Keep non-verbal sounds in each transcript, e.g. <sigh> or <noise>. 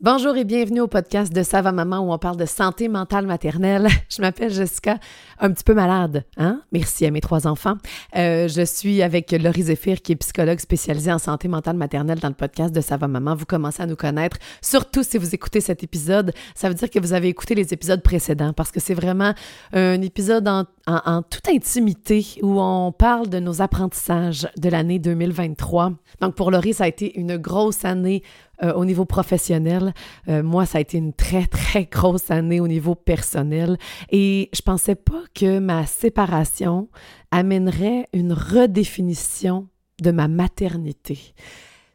Bonjour et bienvenue au podcast de Sava Maman où on parle de santé mentale maternelle. <laughs> Je m'appelle Jessica, un petit peu malade, hein? Merci à mes trois enfants. Euh, je suis avec Laurie Zéphir, qui est psychologue spécialisée en santé mentale maternelle dans le podcast de Sava Maman. Vous commencez à nous connaître, surtout si vous écoutez cet épisode. Ça veut dire que vous avez écouté les épisodes précédents parce que c'est vraiment un épisode en, en toute intimité où on parle de nos apprentissages de l'année 2023. Donc pour Laurie, ça a été une grosse année euh, au niveau professionnel. Euh, moi, ça a été une très, très grosse année au niveau personnel et je pensais pas que ma séparation amènerait une redéfinition de ma maternité.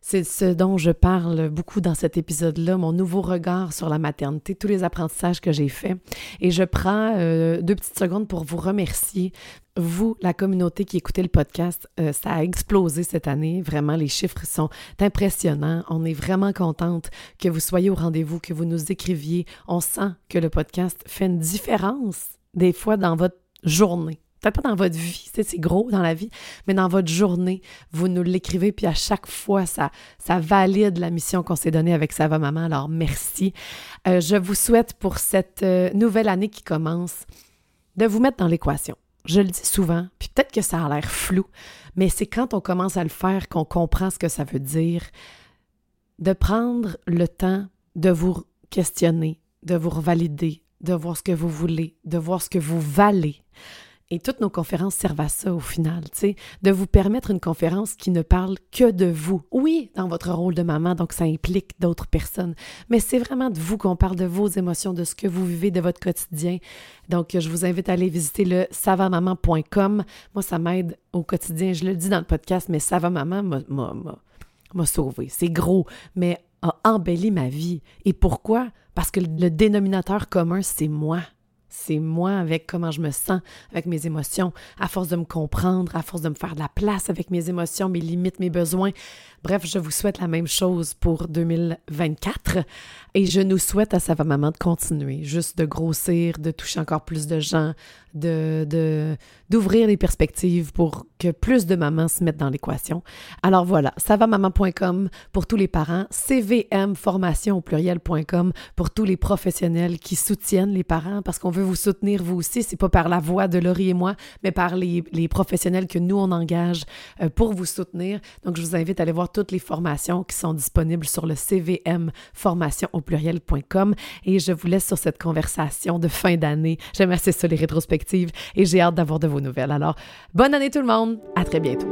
C'est ce dont je parle beaucoup dans cet épisode-là, mon nouveau regard sur la maternité, tous les apprentissages que j'ai faits. Et je prends euh, deux petites secondes pour vous remercier. Vous, la communauté qui écoutez le podcast, euh, ça a explosé cette année. Vraiment, les chiffres sont impressionnants. On est vraiment contente que vous soyez au rendez-vous, que vous nous écriviez. On sent que le podcast fait une différence des fois dans votre journée peut-être pas dans votre vie, c'est gros dans la vie, mais dans votre journée, vous nous l'écrivez, puis à chaque fois, ça, ça valide la mission qu'on s'est donnée avec Sava Maman. Alors, merci. Euh, je vous souhaite pour cette euh, nouvelle année qui commence de vous mettre dans l'équation. Je le dis souvent, puis peut-être que ça a l'air flou, mais c'est quand on commence à le faire qu'on comprend ce que ça veut dire, de prendre le temps de vous questionner, de vous revalider, de voir ce que vous voulez, de voir ce que vous valez. Et toutes nos conférences servent à ça au final, tu sais, de vous permettre une conférence qui ne parle que de vous. Oui, dans votre rôle de maman, donc ça implique d'autres personnes, mais c'est vraiment de vous qu'on parle de vos émotions, de ce que vous vivez de votre quotidien. Donc, je vous invite à aller visiter le savamaman.com. Moi, ça m'aide au quotidien. Je le dis dans le podcast, mais Savamaman m'a sauvé. C'est gros, mais a embelli ma vie. Et pourquoi? Parce que le dénominateur commun, c'est moi c'est moi avec comment je me sens, avec mes émotions, à force de me comprendre, à force de me faire de la place avec mes émotions, mes limites, mes besoins. Bref, je vous souhaite la même chose pour 2024 et je nous souhaite à sa maman de continuer, juste de grossir, de toucher encore plus de gens, de d'ouvrir les perspectives pour que plus de mamans se mettent dans l'équation. Alors voilà, savamaman.com pour tous les parents, CVM formation au pluriel.com pour tous les professionnels qui soutiennent les parents parce qu'on veut vous soutenir vous aussi, c'est pas par la voix de Laurie et moi, mais par les, les professionnels que nous on engage euh, pour vous soutenir. Donc je vous invite à aller voir toutes les formations qui sont disponibles sur le CVM formation au pluriel.com et je vous laisse sur cette conversation de fin d'année. J'aime assez ça les rétrospectives et j'ai hâte d'avoir de vos nouvelles. Alors, bonne année tout le monde, à très bientôt.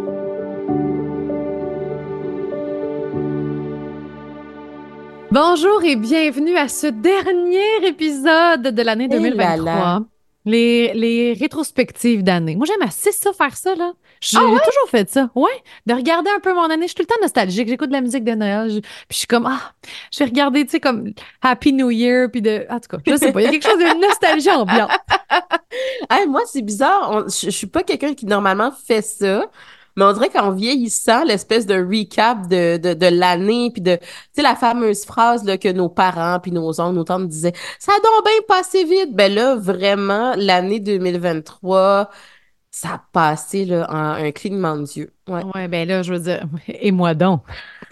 Bonjour et bienvenue à ce dernier épisode de l'année 2023. Les, les rétrospectives d'année. Moi, j'aime assez ça, faire ça, là. J'ai Ah toujours fait ça. Ouais. De regarder un peu mon année. Je suis tout le temps nostalgique. J'écoute de la musique de Noël. je- puis je suis comme, ah, je vais regarder, tu sais, comme Happy New Year. Puis de. En tout cas, je sais pas. Il y a quelque chose de nostalgie ambiante. <laughs> Hey, moi, c'est bizarre. On- je, je suis pas quelqu'un qui normalement fait ça. Mais on dirait qu'en vieillissant, l'espèce de recap de, de, de l'année, puis de, tu sais, la fameuse phrase là, que nos parents, puis nos oncles, nos tantes disaient, ça a donc bien passé vite. Ben là, vraiment, l'année 2023, ça a passé là, en un clignement d'yeux. Ouais. Ouais, ben là, je veux dire, <laughs> et moi donc? <laughs>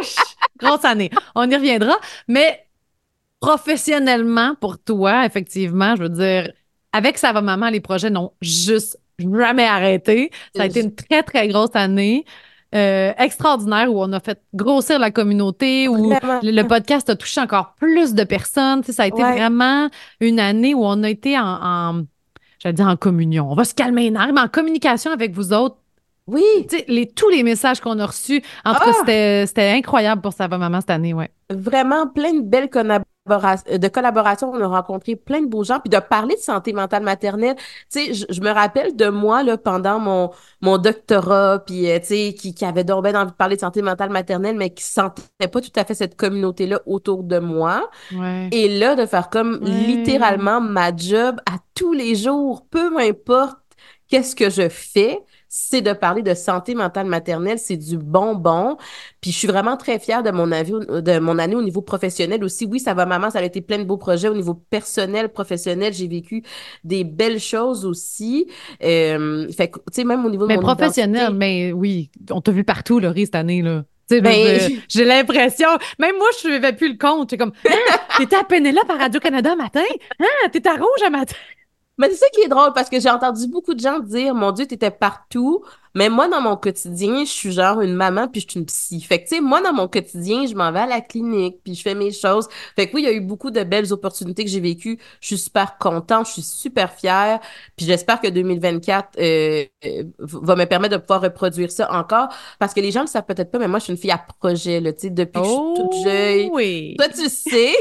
Ish! Grosse année. On y reviendra. Mais professionnellement, pour toi, effectivement, je veux dire, avec Sava Maman, les projets n'ont juste jamais arrêté. Ça a été une très, très grosse année. euh, extraordinaire où on a fait grossir la communauté, où le, le podcast a touché encore plus de personnes. Tu sais, ça a été Ouais. vraiment une année où on a été en, en j'allais dire en communion. On va se calmer les mais en communication avec vous autres. Oui. Les, tous les messages qu'on a reçus, en tout Ah! cas, c'était, c'était incroyable pour Sava Maman cette année, ouais. vraiment plein de belles collabora- de collaborations. On a rencontré plein de beaux gens. Puis de parler de santé mentale maternelle, tu sais, je, je me rappelle de moi, là, pendant mon, mon doctorat, puis, euh, tu sais, qui, qui avait bien envie de parler de santé mentale maternelle, mais qui sentait pas tout à fait cette communauté-là autour de moi. Ouais. Et là, de faire comme Ouais. littéralement ma job à tous les jours, peu importe qu'est-ce que je fais, c'est de parler de santé mentale maternelle, c'est du bonbon. Puis je suis vraiment très fière de mon avis, de mon année au niveau professionnel aussi. Oui, ça va maman, ça a été plein de beaux projets au niveau personnel, professionnel. J'ai vécu des belles choses aussi. Euh, fait que, tu sais, même au niveau de Mais mon professionnel, identité- mais oui, on t'a vu partout, Laurie, cette année, là. Ben, <laughs> j'ai l'impression, même moi, je ne suivais plus le compte. J'ai comme, ah, t'étais à Pénélope à Radio-Canada matin? Ah, t'étais à Rouge à matin? Mais c'est ça qui est drôle parce que j'ai entendu beaucoup de gens dire Mon Dieu, t'étais partout. Mais moi, dans mon quotidien, je suis genre une maman puis je suis une psy. Fait que, tu sais, moi, dans mon quotidien, je m'en vais à la clinique puis je fais mes choses. Fait que oui, il y a eu beaucoup de belles opportunités que j'ai vécues. Je suis super contente, je suis super fière. Puis j'espère que 2024 euh, euh, va me permettre de pouvoir reproduire ça encore. Parce que les gens ne le savent peut-être pas, mais moi, je suis une fille à projet, là, tu sais, depuis que je suis toute oh jeune. Oui. Toi, tu sais. <laughs>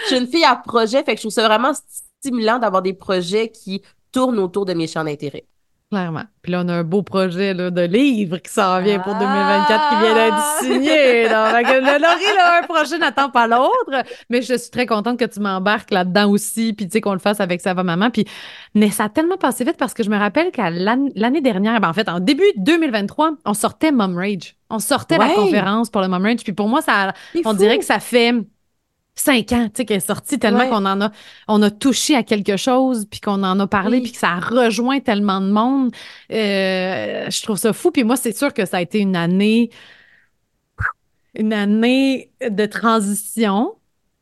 je suis une fille à projet, fait que je trouve ça vraiment stimulant d'avoir des projets qui tournent autour de mes champs d'intérêt. Clairement. Puis là, on a un beau projet là, de livre qui s'en vient pour 2024 qui vient d'être ah! signé. Donc, Laurie, là, un projet n'attend pas l'autre. Mais je suis très contente que tu m'embarques là-dedans aussi, puis tu sais, qu'on le fasse avec sa maman. Puis, mais ça a tellement passé vite parce que je me rappelle qu'à l'année dernière, ben, en fait, en début 2023, on sortait Mom Rage. On sortait la conférence pour le Mom Rage. Puis pour moi, ça, on dirait que ça fait cinq ans, tu sais, qu'elle est sortie tellement qu'on en a, on a touché à quelque chose, puis qu'on en a parlé, puis que ça a rejoint tellement de monde. Euh, je trouve ça fou. Puis moi, c'est sûr que ça a été une année, une année de transition,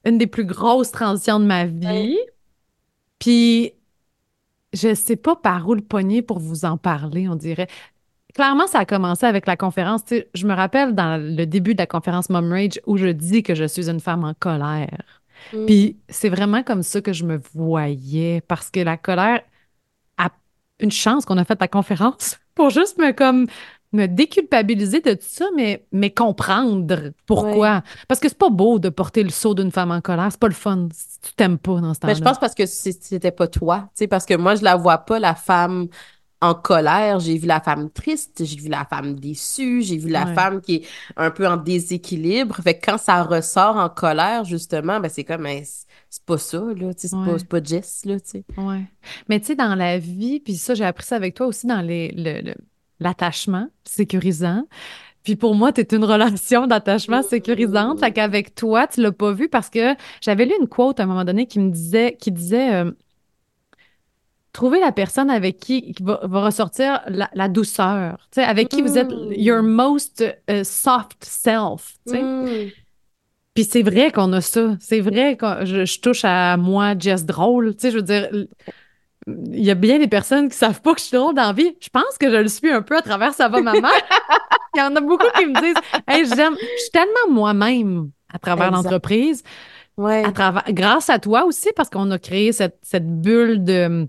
une des plus grosses transitions de ma vie. Puis je sais pas par où le poignet pour vous en parler, on dirait clairement, ça a commencé avec la conférence. je me rappelle dans le début de la conférence Mom Rage où je dis que je suis une femme en colère. Mm. Puis c'est vraiment comme ça que je me voyais parce que la colère a une chance qu'on a fait la conférence <laughs> pour juste me comme me déculpabiliser de tout ça, mais, mais comprendre pourquoi. Parce que c'est pas beau de porter le seau d'une femme en colère. C'est pas le fun. Tu t'aimes pas dans ce temps-là. Mais je pense parce que c'était pas toi. Parce que moi, je la vois pas, la femme en colère, j'ai vu la femme triste, j'ai vu la femme déçue, j'ai vu la femme qui est un peu en déséquilibre. Fait que quand ça ressort en colère, justement, ben c'est comme c'est pas ça, là, c'est pas, pas Jess, là, tu sais. Ouais. Mais tu sais, dans la vie, puis ça, j'ai appris ça avec toi aussi dans l'attachement sécurisant. Puis pour moi, tu es une relation <laughs> d'attachement sécurisante. Fait qu'avec toi, tu l'as pas vu parce que j'avais lu une quote à un moment donné qui me disait, qui disait euh, trouver la personne avec qui, va, ressortir la, douceur, avec qui vous êtes mm. your most uh, soft self. Mm. Puis c'est vrai qu'on a ça. C'est vrai que je, touche à moi, Jess drôle. Je veux dire, il y a bien des personnes qui savent pas que je suis drôle dans la vie. Je pense que je le suis un peu à travers Ça va maman. <laughs> il y en a beaucoup qui me disent Hey, j'aime, je suis tellement moi-même à travers l'entreprise. Ouais. À travers, grâce à toi aussi, parce qu'on a créé cette, cette bulle de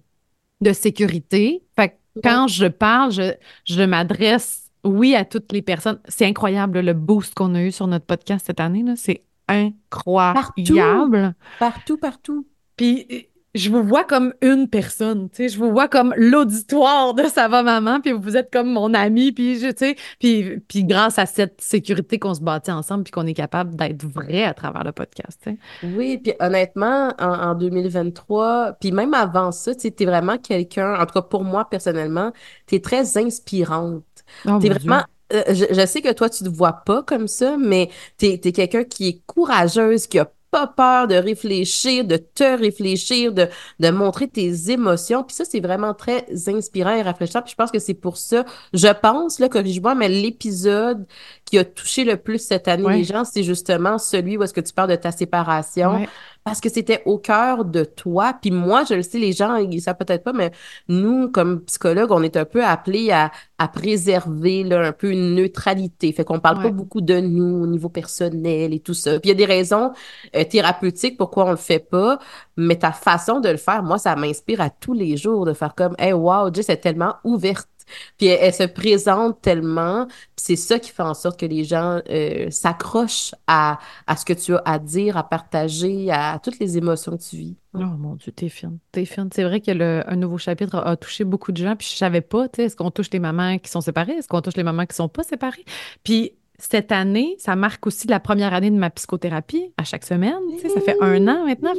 de sécurité. Fait que quand je parle, je, je m'adresse, oui, à toutes les personnes. C'est incroyable le boost qu'on a eu sur notre podcast cette année. C'est incroyable. Partout, partout. partout. Puis je vous vois comme une personne, tu sais, je vous vois comme l'auditoire de Ça va maman, puis vous êtes comme mon ami, puis je, tu sais, puis, puis grâce à cette sécurité qu'on se bâtit ensemble, puis qu'on est capable d'être vrai à travers le podcast, tu sais. Oui, puis honnêtement, en, 2023, puis même avant ça, tu sais, t'es vraiment quelqu'un, en tout cas pour moi personnellement, t'es très inspirante. Oh, t'es vraiment... Euh, je, sais que toi, tu te vois pas comme ça, mais t'es es, quelqu'un qui est courageuse, qui a pas peur de réfléchir, de te réfléchir, de, de montrer tes émotions. Puis ça, c'est vraiment très inspirant et rafraîchissant. Puis je pense que c'est pour ça, je pense, là, corrige-moi, mais l'épisode qui a touché le plus cette année les gens, c'est justement celui où est-ce que tu parles de ta séparation parce que c'était au cœur de toi. Puis moi, je le sais, les gens, ils savent peut-être pas, mais nous, comme psychologues, on est un peu appelés à, à préserver là, un peu une neutralité. Fait qu'on parle pas beaucoup de nous au niveau personnel et tout ça. Puis il y a des raisons euh, thérapeutiques pourquoi on le fait pas, mais ta façon de le faire, moi, ça m'inspire à tous les jours de faire comme, hey, wow, Jess est tellement ouverte puis elle, se présente tellement, c'est ça qui fait en sorte que les gens euh, s'accrochent à, à ce que tu as à dire, à partager, à toutes les émotions que tu vis. Oh mon Dieu, t'es fine. T'es fine. C'est vrai que un nouveau chapitre a, touché beaucoup de gens, puis je savais pas, tu sais, est-ce qu'on touche les mamans qui sont séparées, est-ce qu'on touche les mamans qui sont pas séparées? Puis cette année, ça marque aussi la première année de ma psychothérapie à chaque semaine. ça fait un an maintenant.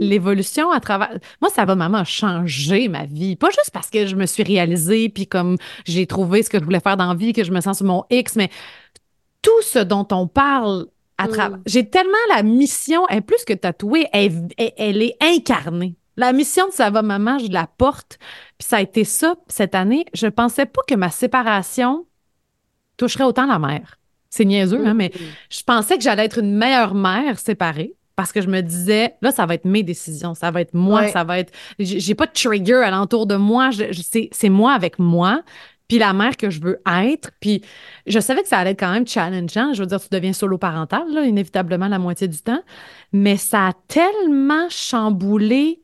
l'évolution à travers. Moi, ça va vraiment changer ma vie. Pas juste parce que je me suis réalisée, puis comme j'ai trouvé ce que je voulais faire dans la vie, que je me sens sur mon X, mais tout ce dont on parle à travers. Mm. J'ai tellement la mission, elle est plus que tatouée, elle, elle, est incarnée. La mission de Ça va maman, je la porte. Puis ça a été ça cette année. Je pensais pas que ma séparation toucherait autant la mère. C'est niaiseux, hein, mais Mhm. je pensais que j'allais être une meilleure mère séparée parce que je me disais, là, ça va être mes décisions, ça va être moi, Ouais. ça va être. J'ai pas de trigger alentour de moi, je, je- c'est moi avec moi, puis la mère que je veux être. Puis je savais que ça allait être quand même challengeant. Je veux dire, tu deviens solo parental, là, inévitablement la moitié du temps, mais ça a tellement chamboulé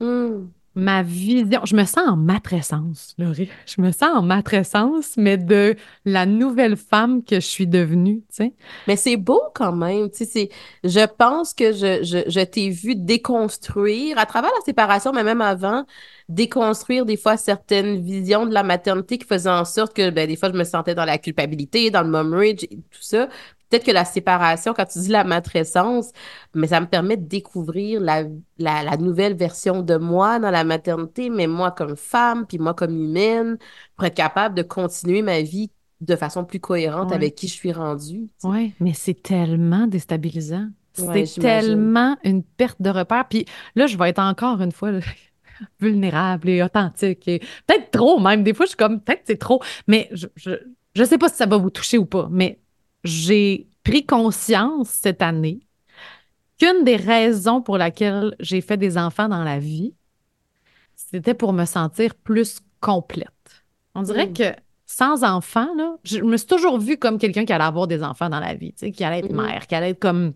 Mhm. Ma vision. Je me sens en matrescence, Laurie. Je me sens en matrescence, mais de la nouvelle femme que je suis devenue, tu sais. Mais c'est beau quand même, tu sais, je pense que je, je t'ai vu déconstruire, à travers la séparation, mais même avant, déconstruire des fois certaines visions de la maternité qui faisaient en sorte que, ben, des fois, je me sentais dans la culpabilité, dans le mom rage et tout ça. Peut-être que la séparation, quand tu dis la matrescence, mais ça me permet de découvrir la, la, la nouvelle version de moi dans la maternité, mais moi comme femme, puis moi comme humaine, pour être capable de continuer ma vie de façon plus cohérente Ouais. avec qui je suis rendue. tu sais. Oui, mais c'est tellement déstabilisant. C'est tellement une perte de repère. Puis là, je vais être encore une fois <laughs> vulnérable et authentique et peut-être trop même. Des fois, je suis comme, peut-être c'est trop. Mais je, je, je sais pas si ça va vous toucher ou pas, mais j'ai pris conscience cette année qu'une des raisons pour laquelle j'ai fait des enfants dans la vie, c'était pour me sentir plus complète. On dirait Mm. que sans enfants, là, je me suis toujours vue comme quelqu'un qui allait avoir des enfants dans la vie, tu sais, qui allait être Mhm. mère, qui allait être comme.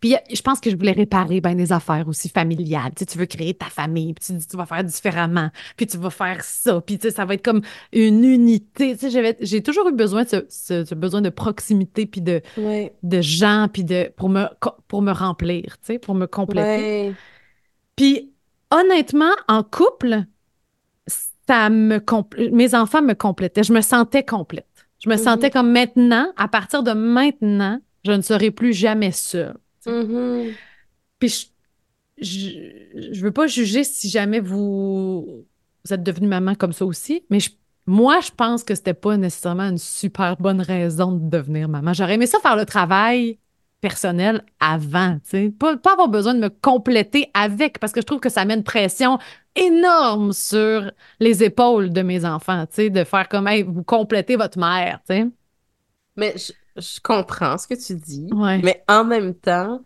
Puis je pense que je voulais réparer ben, des affaires aussi familiales. Tu, sais, tu veux créer ta famille, puis tu dis tu vas faire différemment, puis tu vas faire ça, puis tu sais, ça va être comme une unité. Tu sais, j'ai toujours eu besoin de ce, ce- ce besoin de proximité, puis de, Ouais, de gens, puis de pour me pour me remplir, tu sais, pour me compléter. ouais. Puis honnêtement, en couple, ça me mes enfants me complétaient. Je me sentais complète. Je me Mhm. sentais comme maintenant, à partir de maintenant, je ne serai plus jamais seule. Mhm. Puis je, je, je veux pas juger si jamais vous, vous êtes devenue maman comme ça aussi, mais je- moi, je pense que c'était pas nécessairement une super bonne raison de devenir maman. J'aurais aimé ça faire le travail personnel avant, tu sais. Pas, pas avoir besoin de me compléter avec, parce que je trouve que ça met une pression énorme sur les épaules de mes enfants, tu sais, de faire comme, hey, vous complétez votre mère, tu sais. Mais je, je comprends ce que tu dis, Ouais. mais en même temps,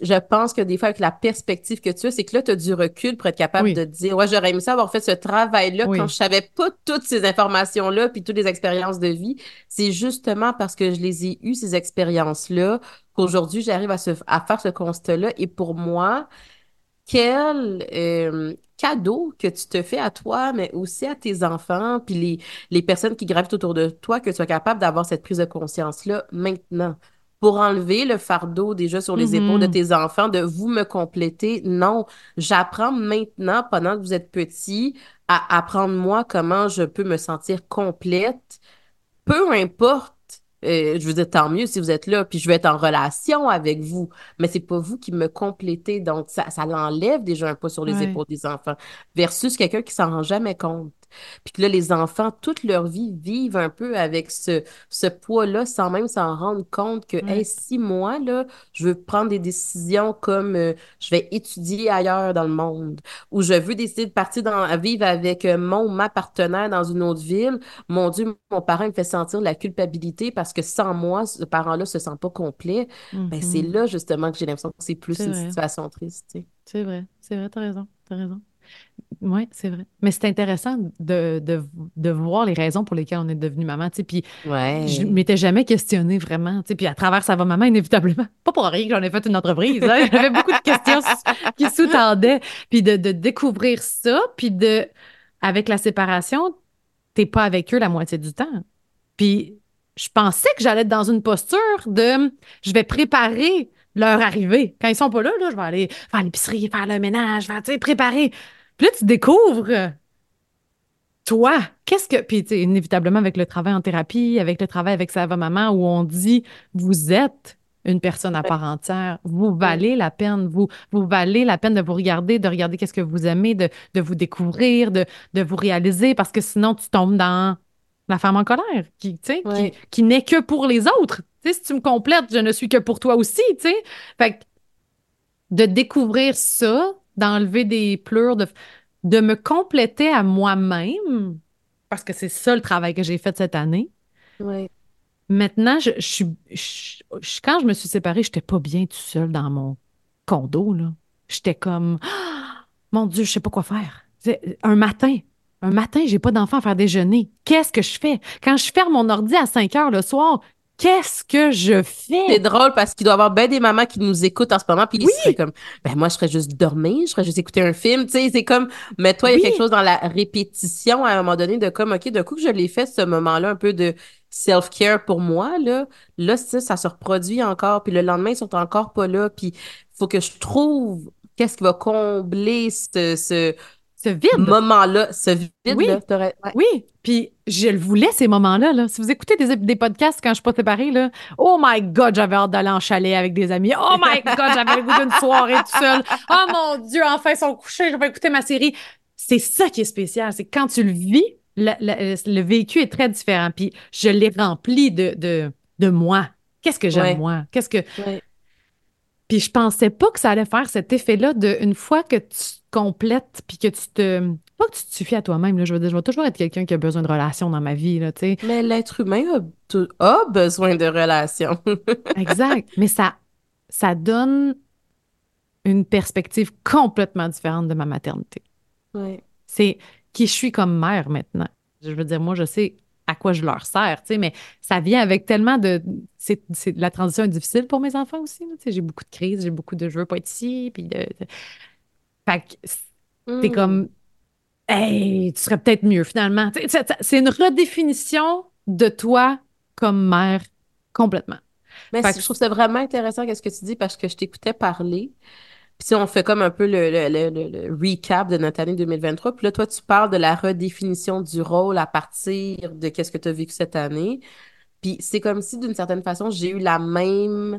je pense que des fois, avec la perspective que tu as, c'est que là, tu as du recul pour être capable Oui. de te dire, ouais, j'aurais aimé ça avoir fait ce travail-là Oui. quand je savais pas toutes ces informations-là, puis toutes les expériences de vie. C'est justement parce que je les ai eues, ces expériences-là, qu'aujourd'hui, j'arrive à, se, à faire ce constat-là. Et pour moi, quel euh, cadeau que tu te fais à toi, mais aussi à tes enfants, puis les, les personnes qui gravitent autour de toi, que tu sois capable d'avoir cette prise de conscience-là maintenant? Pour enlever le fardeau déjà sur les épaules de tes enfants, de vous me compléter? Non, j'apprends maintenant, pendant que vous êtes petit, à apprendre moi comment je peux me sentir complète peu importe, euh, je veux dire, tant mieux si vous êtes là, puis je veux être en relation avec vous, mais c'est pas vous qui me complétez, donc ça, ça l'enlève déjà un poids sur les Ouais. épaules des enfants, versus quelqu'un qui s'en rend jamais compte. Puis que là, les enfants, toute leur vie, vivent un peu avec ce, ce poids-là sans même s'en rendre compte que, Ouais. hey, si moi, là, je veux prendre des décisions comme euh, je vais étudier ailleurs dans le monde, ou je veux décider de partir dans, vivre avec euh, mon ma partenaire dans une autre ville, mon Dieu, mon parent me fait sentir la culpabilité parce que sans moi, ce parent-là se sent pas complet. Ben, c'est Mhm. là, justement, que j'ai l'impression que c'est plus une vrai. situation triste, tu sais. C'est vrai, c'est vrai, t'as raison, t'as raison. Oui, c'est vrai. Mais c'est intéressant de, de, de voir les raisons pour lesquelles on est devenu maman, tu sais, puis Ouais. je m'étais jamais questionnée vraiment, tu sais, puis à travers Ça va maman, inévitablement, pas pour rien que j'en ai fait une entreprise, hein, <laughs> j'avais beaucoup de questions qui sous-tendaient, puis de, de découvrir ça, puis de, avec la séparation, t'es pas avec eux la moitié du temps. Puis je pensais que j'allais être dans une posture de, je vais préparer leur arrivée. Quand ils sont pas là, là je vais aller faire l'épicerie, faire le ménage, faire, tu sais, préparer. Puis là, tu découvres, toi, qu'est-ce que. Puis, tu sais, inévitablement, avec le travail en thérapie, avec le travail avec Ça va maman, où on dit, vous êtes une personne à part entière, vous valez la peine, vous, vous valez la peine de vous regarder, de regarder qu'est-ce que vous aimez, de, de vous découvrir, de, de vous réaliser, parce que sinon, tu tombes dans la femme en colère, qui, tu sais, qui- qui, n'est que pour les autres. Tu sais, si tu me complètes, je ne suis que pour toi aussi, tu sais. Fait que de découvrir ça, d'enlever des pleurs, de, de me compléter à moi-même, parce que c'est ça le travail que j'ai fait cette année, Ouais. maintenant, je, je suis. je- je- quand je me suis séparée, j'étais pas bien tout seul dans mon condo, là. J'étais comme. Ah, <gasps> mon Dieu, je sais pas quoi faire. C'est- Un matin. Un matin, j'ai pas d'enfant à faire déjeuner. Qu'est-ce que je fais? Quand je ferme mon ordi à 5 heures le soir, qu'est-ce que je C'est fais? drôle parce qu'il doit y avoir bien des mamans qui nous écoutent en ce moment, puis ils Oui. seraient comme, ben moi, je serais juste dormir, je serais juste écouter un film, tu sais, c'est comme, mais toi, il y a quelque chose dans la répétition à un moment donné de comme, OK, d'un coup que je l'ai fait, ce moment-là, un peu de self-care pour moi, là, là, ça, ça se reproduit encore, puis le lendemain, ils sont encore pas là, puis il faut que je trouve qu'est-ce qui va combler ce, ce Ce vide. moment-là, ce Oui. vide-là. T'aurais- ouais. Oui, puis je le voulais, ces moments-là. Là. Si vous écoutez des, des podcasts quand je suis pas séparée, là, oh my God, j'avais hâte d'aller en chalet avec des amis. Oh my <laughs> God, j'avais le goût d'une soirée tout seul. Oh mon Dieu, enfin, ils sont couchés, je vais écouter ma série. C'est ça qui est spécial, c'est que quand tu le vis, le, le- le vécu est très différent. Puis je l'ai rempli de, de, de moi. Qu'est-ce que j'aime, Ouais. moi? Qu'est-ce que... Ouais. Puis je pensais pas que ça allait faire cet effet-là de une fois que tu complètes puis que tu te pas que tu te suffis à toi-même je veux dire je vais toujours être quelqu'un qui a besoin de relations dans ma vie là, tu sais. Mais l'être humain a, besoin de relations. <laughs> Exact, mais ça ça donne une perspective complètement différente de ma maternité. Ouais. C'est qui je suis comme mère maintenant. Je veux dire moi je sais à quoi je leur sers, tu sais, mais ça vient avec tellement de c'est la transition est difficile pour mes enfants aussi, tu sais, j'ai beaucoup de crises, j'ai beaucoup de je veux pas être ici puis de, de- fait que T'es Mm. comme, hey, tu serais peut-être mieux finalement. C'est une redéfinition de toi comme mère complètement. Mais que- je trouve ça vraiment intéressant qu'est-ce que tu dis parce que je t'écoutais parler. Puis si on fait comme un peu le, le, le, le- le recap de notre année 2023, puis là, toi, tu parles de la redéfinition du rôle à partir de qu'est-ce que tu as vécu cette année. Puis c'est comme si, d'une certaine façon, j'ai eu la même,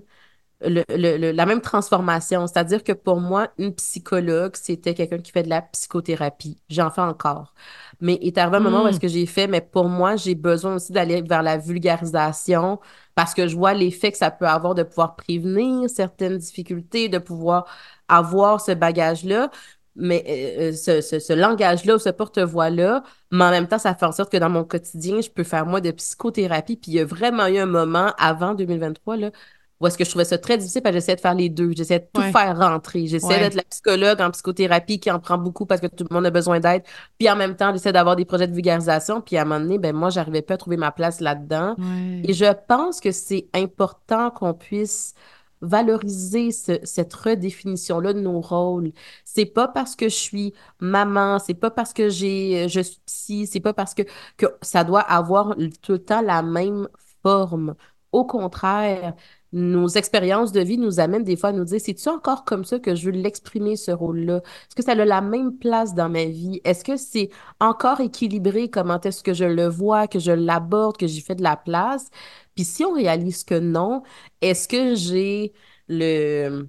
le, le- le- la même transformation. C'est-à-dire que pour moi, une psychologue, c'était quelqu'un qui fait de la psychothérapie. J'en fais encore. Mais il est arrivé un moment où est-ce que j'ai fait, mais pour moi, j'ai besoin aussi d'aller vers la vulgarisation parce que je vois l'effet que ça peut avoir de pouvoir prévenir certaines difficultés, de pouvoir avoir ce bagage-là, mais euh, euh, ce, ce, ce langage-là ou ce porte-voix-là, mais en même temps, ça fait en sorte que dans mon quotidien, je peux faire moins de psychothérapie. Puis il y a vraiment eu un moment avant 2023, là, où est-ce que je trouvais ça très difficile parce que j'essayais de faire les deux. J'essayais de tout Ouais. faire rentrer. J'essayais Ouais. d'être la psychologue en psychothérapie qui en prend beaucoup parce que tout le monde a besoin d'aide. Puis en même temps, j'essaie d'avoir des projets de vulgarisation. Puis à un moment donné, ben moi, j'arrivais pas à trouver ma place là-dedans. Et je pense que c'est important qu'on puisse valoriser ce- cette redéfinition-là de nos rôles. C'est pas parce que je suis maman, c'est pas parce que j'ai, je suis psy, c'est pas parce que, que ça doit avoir tout le temps la même forme. Au contraire, nos expériences de vie nous amènent des fois à nous dire, c'est-tu encore comme ça que je veux l'exprimer, ce rôle-là? Est-ce que ça a la même place dans ma vie? Est-ce que c'est encore équilibré? Comment est-ce que je le vois, que je l'aborde, que j'y fais de la place? Puis si on réalise que non, est-ce que j'ai le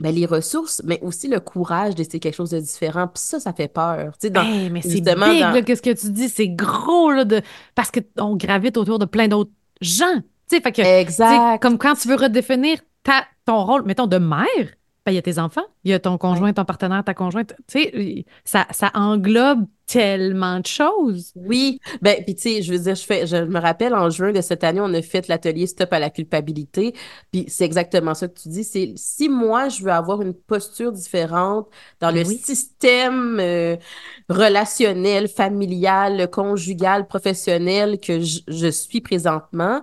ben, les ressources, mais aussi le courage d'essayer quelque chose de différent? Puis ça, ça fait peur. Tu sais, dans, Hey, mais c'est big, justement, dans- là, qu'est-ce que tu dis? C'est gros, là, de... parce qu'on gravite autour de plein d'autres gens. Tu sais, fait que, Exact. comme quand tu veux redéfinir ta, ton rôle, mettons, de mère, ben, il y a tes enfants, il y a ton conjoint, ton partenaire, ta conjointe. Tu sais, ça, ça englobe tellement de choses. Oui, ben puis tu sais, je veux dire, je fais, je me rappelle en juin de cette année, on a fait l'atelier Stop à la culpabilité, puis c'est exactement ça que tu dis, c'est si moi je veux avoir une posture différente dans Ben le oui. système euh, relationnel, familial, conjugal, professionnel que je, je suis présentement,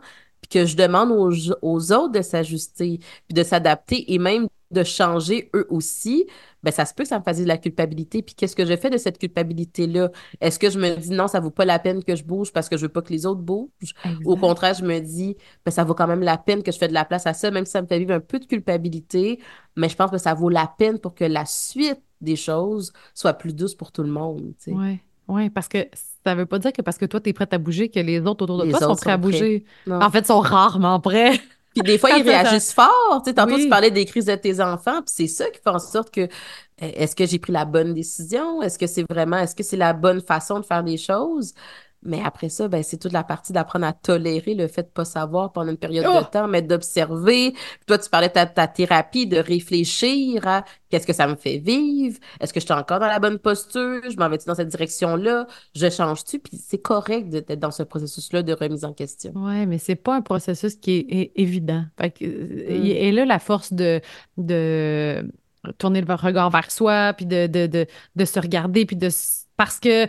puis que je demande aux, aux autres de s'ajuster, puis de s'adapter et même de changer eux aussi, ben ça se peut que ça me fasse de la culpabilité. Puis qu'est-ce que je fais de cette culpabilité-là? Est-ce que je me dis non, ça vaut pas la peine que je bouge parce que je veux pas que les autres bougent? Au Exact. contraire, je me dis, ben, ça vaut quand même la peine que je fais de la place à ça, même si ça me fait vivre un peu de culpabilité. Mais je pense que ça vaut la peine pour que la suite des choses soit plus douce pour tout le monde. tu sais. Oui, parce que ça veut pas dire que parce que toi, tu es prête à bouger, que les autres autour de Les toi sont prêts à sont bouger. En fait, sont rarement prêts. <laughs> Puis des fois, <laughs> ils réagissent fort. Tu sais, tantôt, Oui. tu parlais des crises de tes enfants, puis c'est ça qui fait en sorte que euh, est-ce que j'ai pris la bonne décision? Est-ce que c'est vraiment, est-ce que c'est la bonne façon de faire les choses? Mais après ça, ben, c'est toute la partie d'apprendre à tolérer le fait de pas savoir pendant une période Oh! de temps, mais d'observer. Toi, tu parlais de ta, ta thérapie, de réfléchir à qu'est-ce que ça me fait vivre? Est-ce que je suis encore dans la bonne posture? Je m'en vais-tu dans cette direction-là? Je change-tu? Puis c'est correct d'être dans ce processus-là de remise en question. Ouais, mais c'est pas un processus qui est, évident. Fait que, euh, Mm. Et là, la force de, de tourner le regard vers soi, puis de, de, de, de se regarder, puis de... Parce que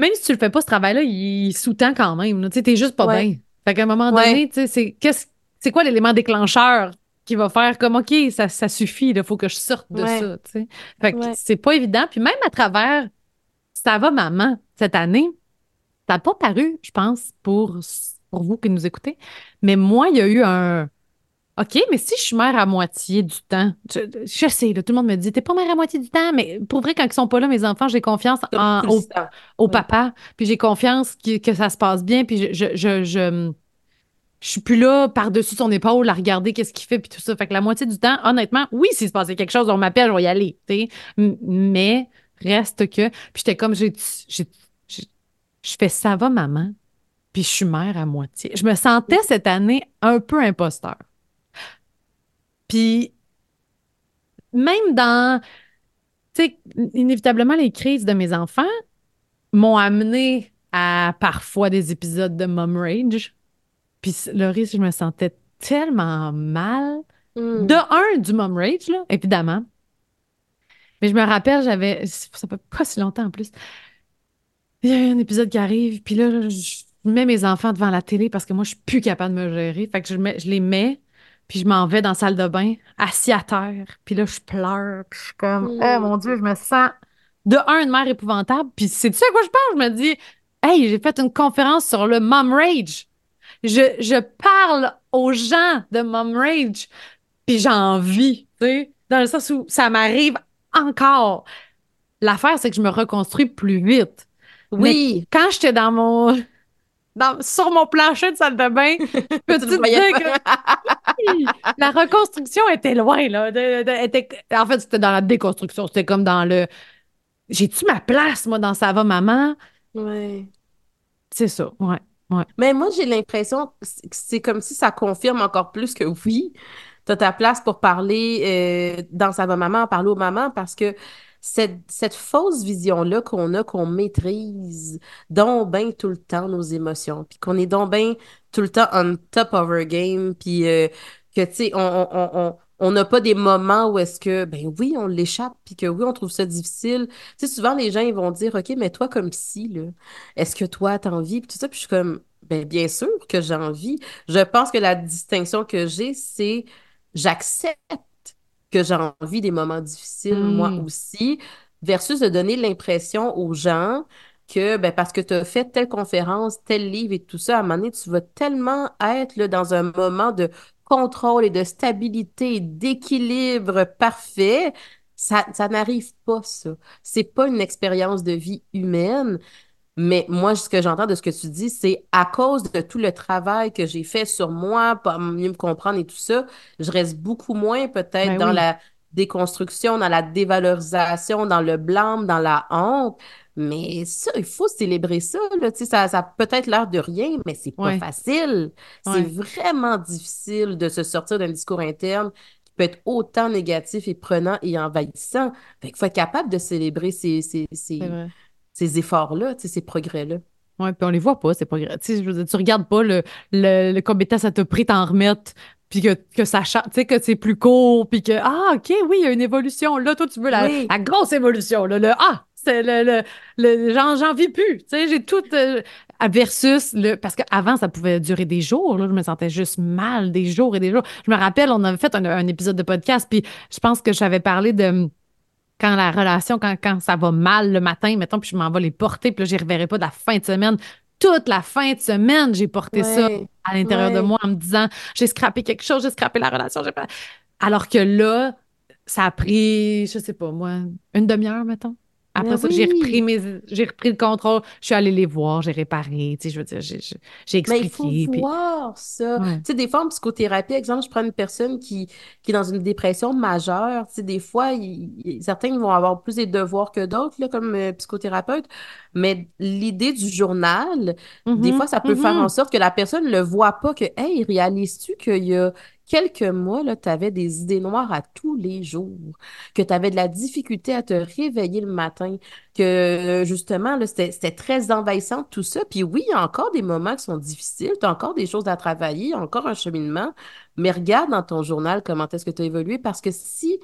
même si tu le fais pas, ce travail-là, il sous-tend quand même. Tu sais, t'es juste pas Ouais. bien. Fait qu'à un moment donné, tu sais, c'est qu'est-ce- c'est quoi l'élément déclencheur qui va faire comme, OK, ça, ça suffit, il faut que je sorte de Ouais. ça, tu sais. Fait que Ouais. c'est pas évident. Puis même à travers Ça va, maman, cette année, ça n'a pas paru, je pense, pour, pour vous qui nous écoutez. Mais moi, il y a eu un. OK, mais si je suis mère à moitié du temps, je, je sais, là, tout le monde me dit, t'es pas mère à moitié du temps, mais pour vrai, quand ils sont pas là, mes enfants, j'ai confiance en, au, au Ouais. papa, puis j'ai confiance que, que ça se passe bien, puis je, je, je, je, je suis plus là par-dessus son épaule à regarder qu'est-ce qu'il fait, puis tout ça. Fait que la moitié du temps, honnêtement, oui, s'il se passait quelque chose, on m'appelle, je vais y aller, Mais reste que. Puis j'étais comme, j'ai- je fais ça va, maman, puis je suis mère à moitié. Je me sentais cette année un peu imposteur. Puis même dans, tu sais, inévitablement, les crises de mes enfants m'ont amené à parfois des épisodes de mom rage. Puis Laurie, je me sentais tellement mal. Mm. De un, du mom rage, là, évidemment. Mais je me rappelle, j'avais. Ça fait pas si longtemps en plus. Il y a un épisode qui arrive, puis là, je mets mes enfants devant la télé parce que moi, je suis plus capable de me gérer. Fait que je, mets- je les mets, puis je m'en vais dans la salle de bain, assis à terre, puis là, je pleure, puis je suis comme, Mm. oh mon Dieu, je me sens de un, une mère épouvantable. Puis c'est ça à quoi je pense? Je me dis, hey, j'ai fait une conférence sur le mom rage. Je, je parle aux gens de mom rage, puis j'en vis, tu sais, dans le sens où ça m'arrive encore. L'affaire, c'est que je me reconstruis plus vite. Oui. Quand j'étais dans mon. Dans- sur mon plancher de salle de bain, <laughs> que <laughs> la reconstruction était loin, là. de- de- était- en fait, c'était dans la déconstruction. C'était comme dans le. J'ai-tu ma place, moi, dans Ça va, maman? Ouais. C'est ça, ouais. ouais. Mais moi, j'ai l'impression que c'est- que c'est comme si ça confirme encore plus que oui, tu as ta place pour parler euh, dans Ça va maman, parler aux mamans, parce que cette, cette fausse vision-là qu'on a, qu'on maîtrise donc bien tout le temps nos émotions, puis qu'on est donc bien tout le temps on top of our game, puis euh, que, tu sais, on, on, on, on- on n'a pas des moments où est-ce que, ben oui, on l'échappe, puis que oui, on trouve ça difficile. Tu sais, souvent, les gens, ils vont dire, OK, mais toi, comme si, là, est-ce que toi, t'as envie? Puis tout ça, puis je suis comme, ben bien sûr que j'ai envie. Je pense que la distinction que j'ai, c'est j'accepte que j'ai envie des moments difficiles, moi Mm. aussi, versus de donner l'impression aux gens que ben, parce que tu as fait telle conférence, tel livre et tout ça, à un moment donné, tu vas tellement être là, dans un moment de contrôle et de stabilité et d'équilibre parfait. Ça, ça n'arrive pas, ça. C'est pas une expérience de vie humaine. Mais moi, ce que j'entends de ce que tu dis, c'est à cause de tout le travail que j'ai fait sur moi, pour mieux me comprendre et tout ça, je reste beaucoup moins peut-être Ben dans oui. la déconstruction, dans la dévalorisation, dans le blâme, dans la honte. Mais ça, il faut célébrer ça, là. Tu sais, ça, ça a peut-être l'air de rien, mais c'est pas Ouais. facile. C'est Ouais. vraiment difficile de se sortir d'un discours interne qui peut être autant négatif et prenant et envahissant. Fait qu'il faut être capable de célébrer ces. Ces efforts-là, ces progrès-là. Ouais, puis on les voit pas, c'est pas grave. Tu sais, je veux dire, tu regardes pas le, le, le combien de temps ça t'a pris t'en remettre, puis que, que ça change, tu sais, que c'est plus court, puis que, ah, OK, oui, il y a une évolution. Là, toi, tu veux la, Oui. la grosse évolution, là, le, ah, c'est le, le, le j'en, j'en vis plus. Tu sais, j'ai tout, euh, versus le, parce qu'avant, ça pouvait durer des jours, là, je me sentais juste mal, des jours et des jours. Je me rappelle, on avait fait un, un épisode de podcast, puis je pense que j'avais parlé de, quand la relation, quand, quand ça va mal le matin, mettons, puis je m'en vais les porter, puis là, je les reverrai pas de la fin de semaine. Toute la fin de semaine, j'ai porté ça à l'intérieur de moi en me disant j'ai scrappé quelque chose, j'ai scrappé la relation. pas- Alors que là, ça a pris, je sais pas moi, une demi-heure, mettons. Après ça, j'ai repris, mes, j'ai repris le contrôle. Je suis allée les voir, j'ai réparé. Tu sais, je veux dire, j'ai, j'ai expliqué. Mais il faut voir ça. Tu sais, des fois, en psychothérapie, exemple, je prends une personne qui, qui est dans une dépression majeure. Tu sais, des fois, certains vont avoir plus de devoirs que d'autres, là, comme euh, psychothérapeute. Mais l'idée du journal, des mm-hmm. fois, ça peut faire en mm-hmm. sorte que la personne ne le voit pas, que, hey, réalises-tu qu'il y a quelques mois, tu avais des idées noires à tous les jours, que tu avais de la difficulté à te réveiller le matin, que justement, c'était très envahissant tout ça. Puis oui, il y a encore des moments qui sont difficiles, tu as encore des choses à travailler, encore un cheminement, mais regarde dans ton journal comment est-ce que tu as évolué parce que si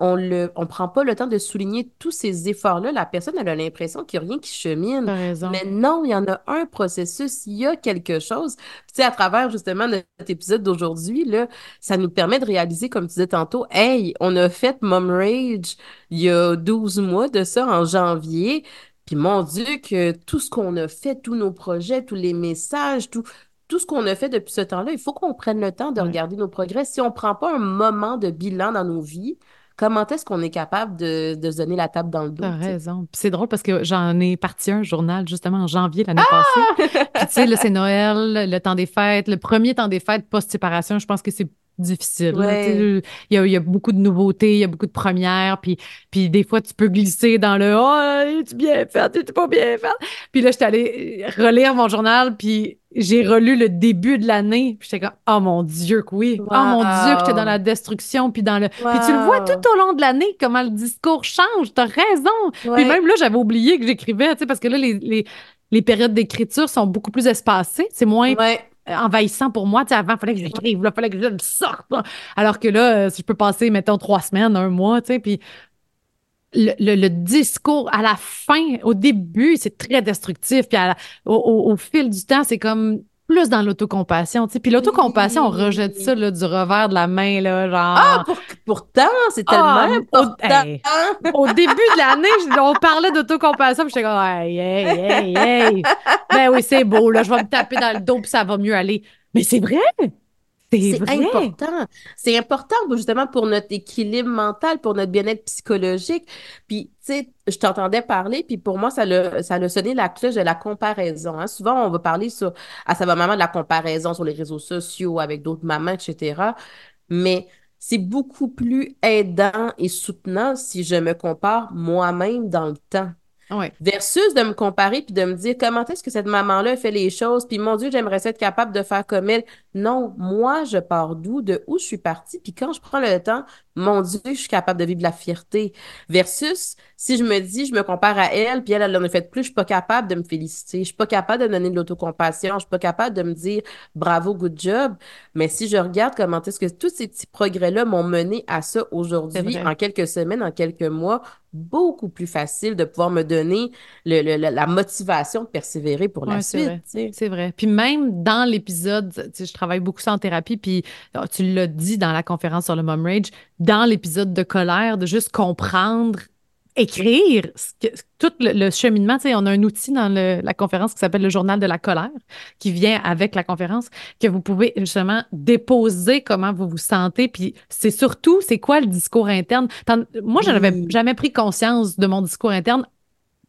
on ne on prend pas le temps de souligner tous ces efforts-là, la personne elle a l'impression qu'il n'y a rien qui chemine. Mais non, il y en a un processus, il y a quelque chose. tu sais, à travers justement notre épisode d'aujourd'hui, là, ça nous permet de réaliser, comme tu disais tantôt, hey, on a fait Mom Rage il y a 12 mois de ça, en janvier. Puis mon Dieu, que tout ce qu'on a fait, tous nos projets, tous les messages, tout, tout ce qu'on a fait depuis ce temps-là, il faut qu'on prenne le temps de regarder nos progrès. Si on ne prend pas un moment de bilan dans nos vies, comment est-ce qu'on est capable de, se donner la table dans le dos? T'as raison. c'est drôle parce que j'en ai parti un journal justement en janvier l'année passée. Ah! Puis tu sais, là, c'est <laughs> Noël, le temps des fêtes, le premier temps des fêtes post-séparation, je pense que c'est difficile. Il, y a, beaucoup de nouveautés, il y a beaucoup de premières, puis, puis des fois, tu peux glisser dans le « Oh, es-tu bien fait? Es-tu pas bien fait? » Puis là, j'étais allée relire mon journal, puis j'ai relu le début de l'année, puis j'étais comme « Oh mon Dieu que oui! Oh mon Dieu que j'étais dans la destruction! » Puis dans le... Puis tu le vois tout au long de l'année, comment le discours change, t'as raison! Puis même là, j'avais oublié que j'écrivais, tu sais, parce que là, les, les, périodes d'écriture sont beaucoup plus espacées, c'est moins... Euh, envahissant pour moi. Tu avant, il fallait que j'écrive, il fallait que je le sorte. Alors que là, euh, si je peux passer, mettons, trois semaines, un mois, tu sais, puis le, discours à la fin, au début, c'est très destructif. Puis au, fil du temps, c'est comme plus dans l'autocompassion, tu sais. Puis l'autocompassion, on rejette ça là, du revers de la main, là, genre... Ah, pourtant, c'est tellement ah, important! Au, début de l'année, on parlait d'autocompassion, puis j'étais comme, hey, hey, hey, hey! ben oui, c'est beau, là, je vais me taper dans le dos, puis ça va mieux aller. Mais c'est vrai! C'est important. C'est important justement pour notre équilibre mental, pour notre bien-être psychologique. Puis, tu sais, je t'entendais parler, puis pour moi, ça a, ça sonné la cloche de la comparaison. Hein. Souvent, on va parler sur, à sa maman de la comparaison sur les réseaux sociaux avec d'autres mamans, etc. Mais c'est beaucoup plus aidant et soutenant si je me compare moi-même dans le temps. Versus de me comparer puis de me dire comment est-ce que cette maman-là fait les choses, puis mon Dieu, j'aimerais être capable de faire comme elle. Non, moi, je pars d'où, de où je suis partie, puis quand je prends le temps, mon Dieu, je suis capable de vivre de la fierté. Versus si je me dis, je me compare à elle, puis elle, elle en a fait plus, je suis pas capable de me féliciter, je suis pas capable de donner de l'autocompassion, je suis pas capable de me dire bravo, good job. Mais si je regarde comment est-ce que tous ces petits progrès-là m'ont mené à ça aujourd'hui, en quelques semaines, en quelques mois, beaucoup plus facile de pouvoir me donner le, la motivation de persévérer pour la suite. C'est vrai. Puis même dans l'épisode, je travaille beaucoup ça en thérapie, puis oh, tu l'as dit dans la conférence sur le Mom Rage, dans l'épisode de colère, de juste comprendre écrire tout le, cheminement. Tu sais, on a un outil dans la conférence qui s'appelle le journal de la colère, qui vient avec la conférence, que vous pouvez justement déposer comment vous vous sentez. Puis c'est surtout, c'est quoi le discours interne? Moi, je n'avais jamais pris conscience de mon discours interne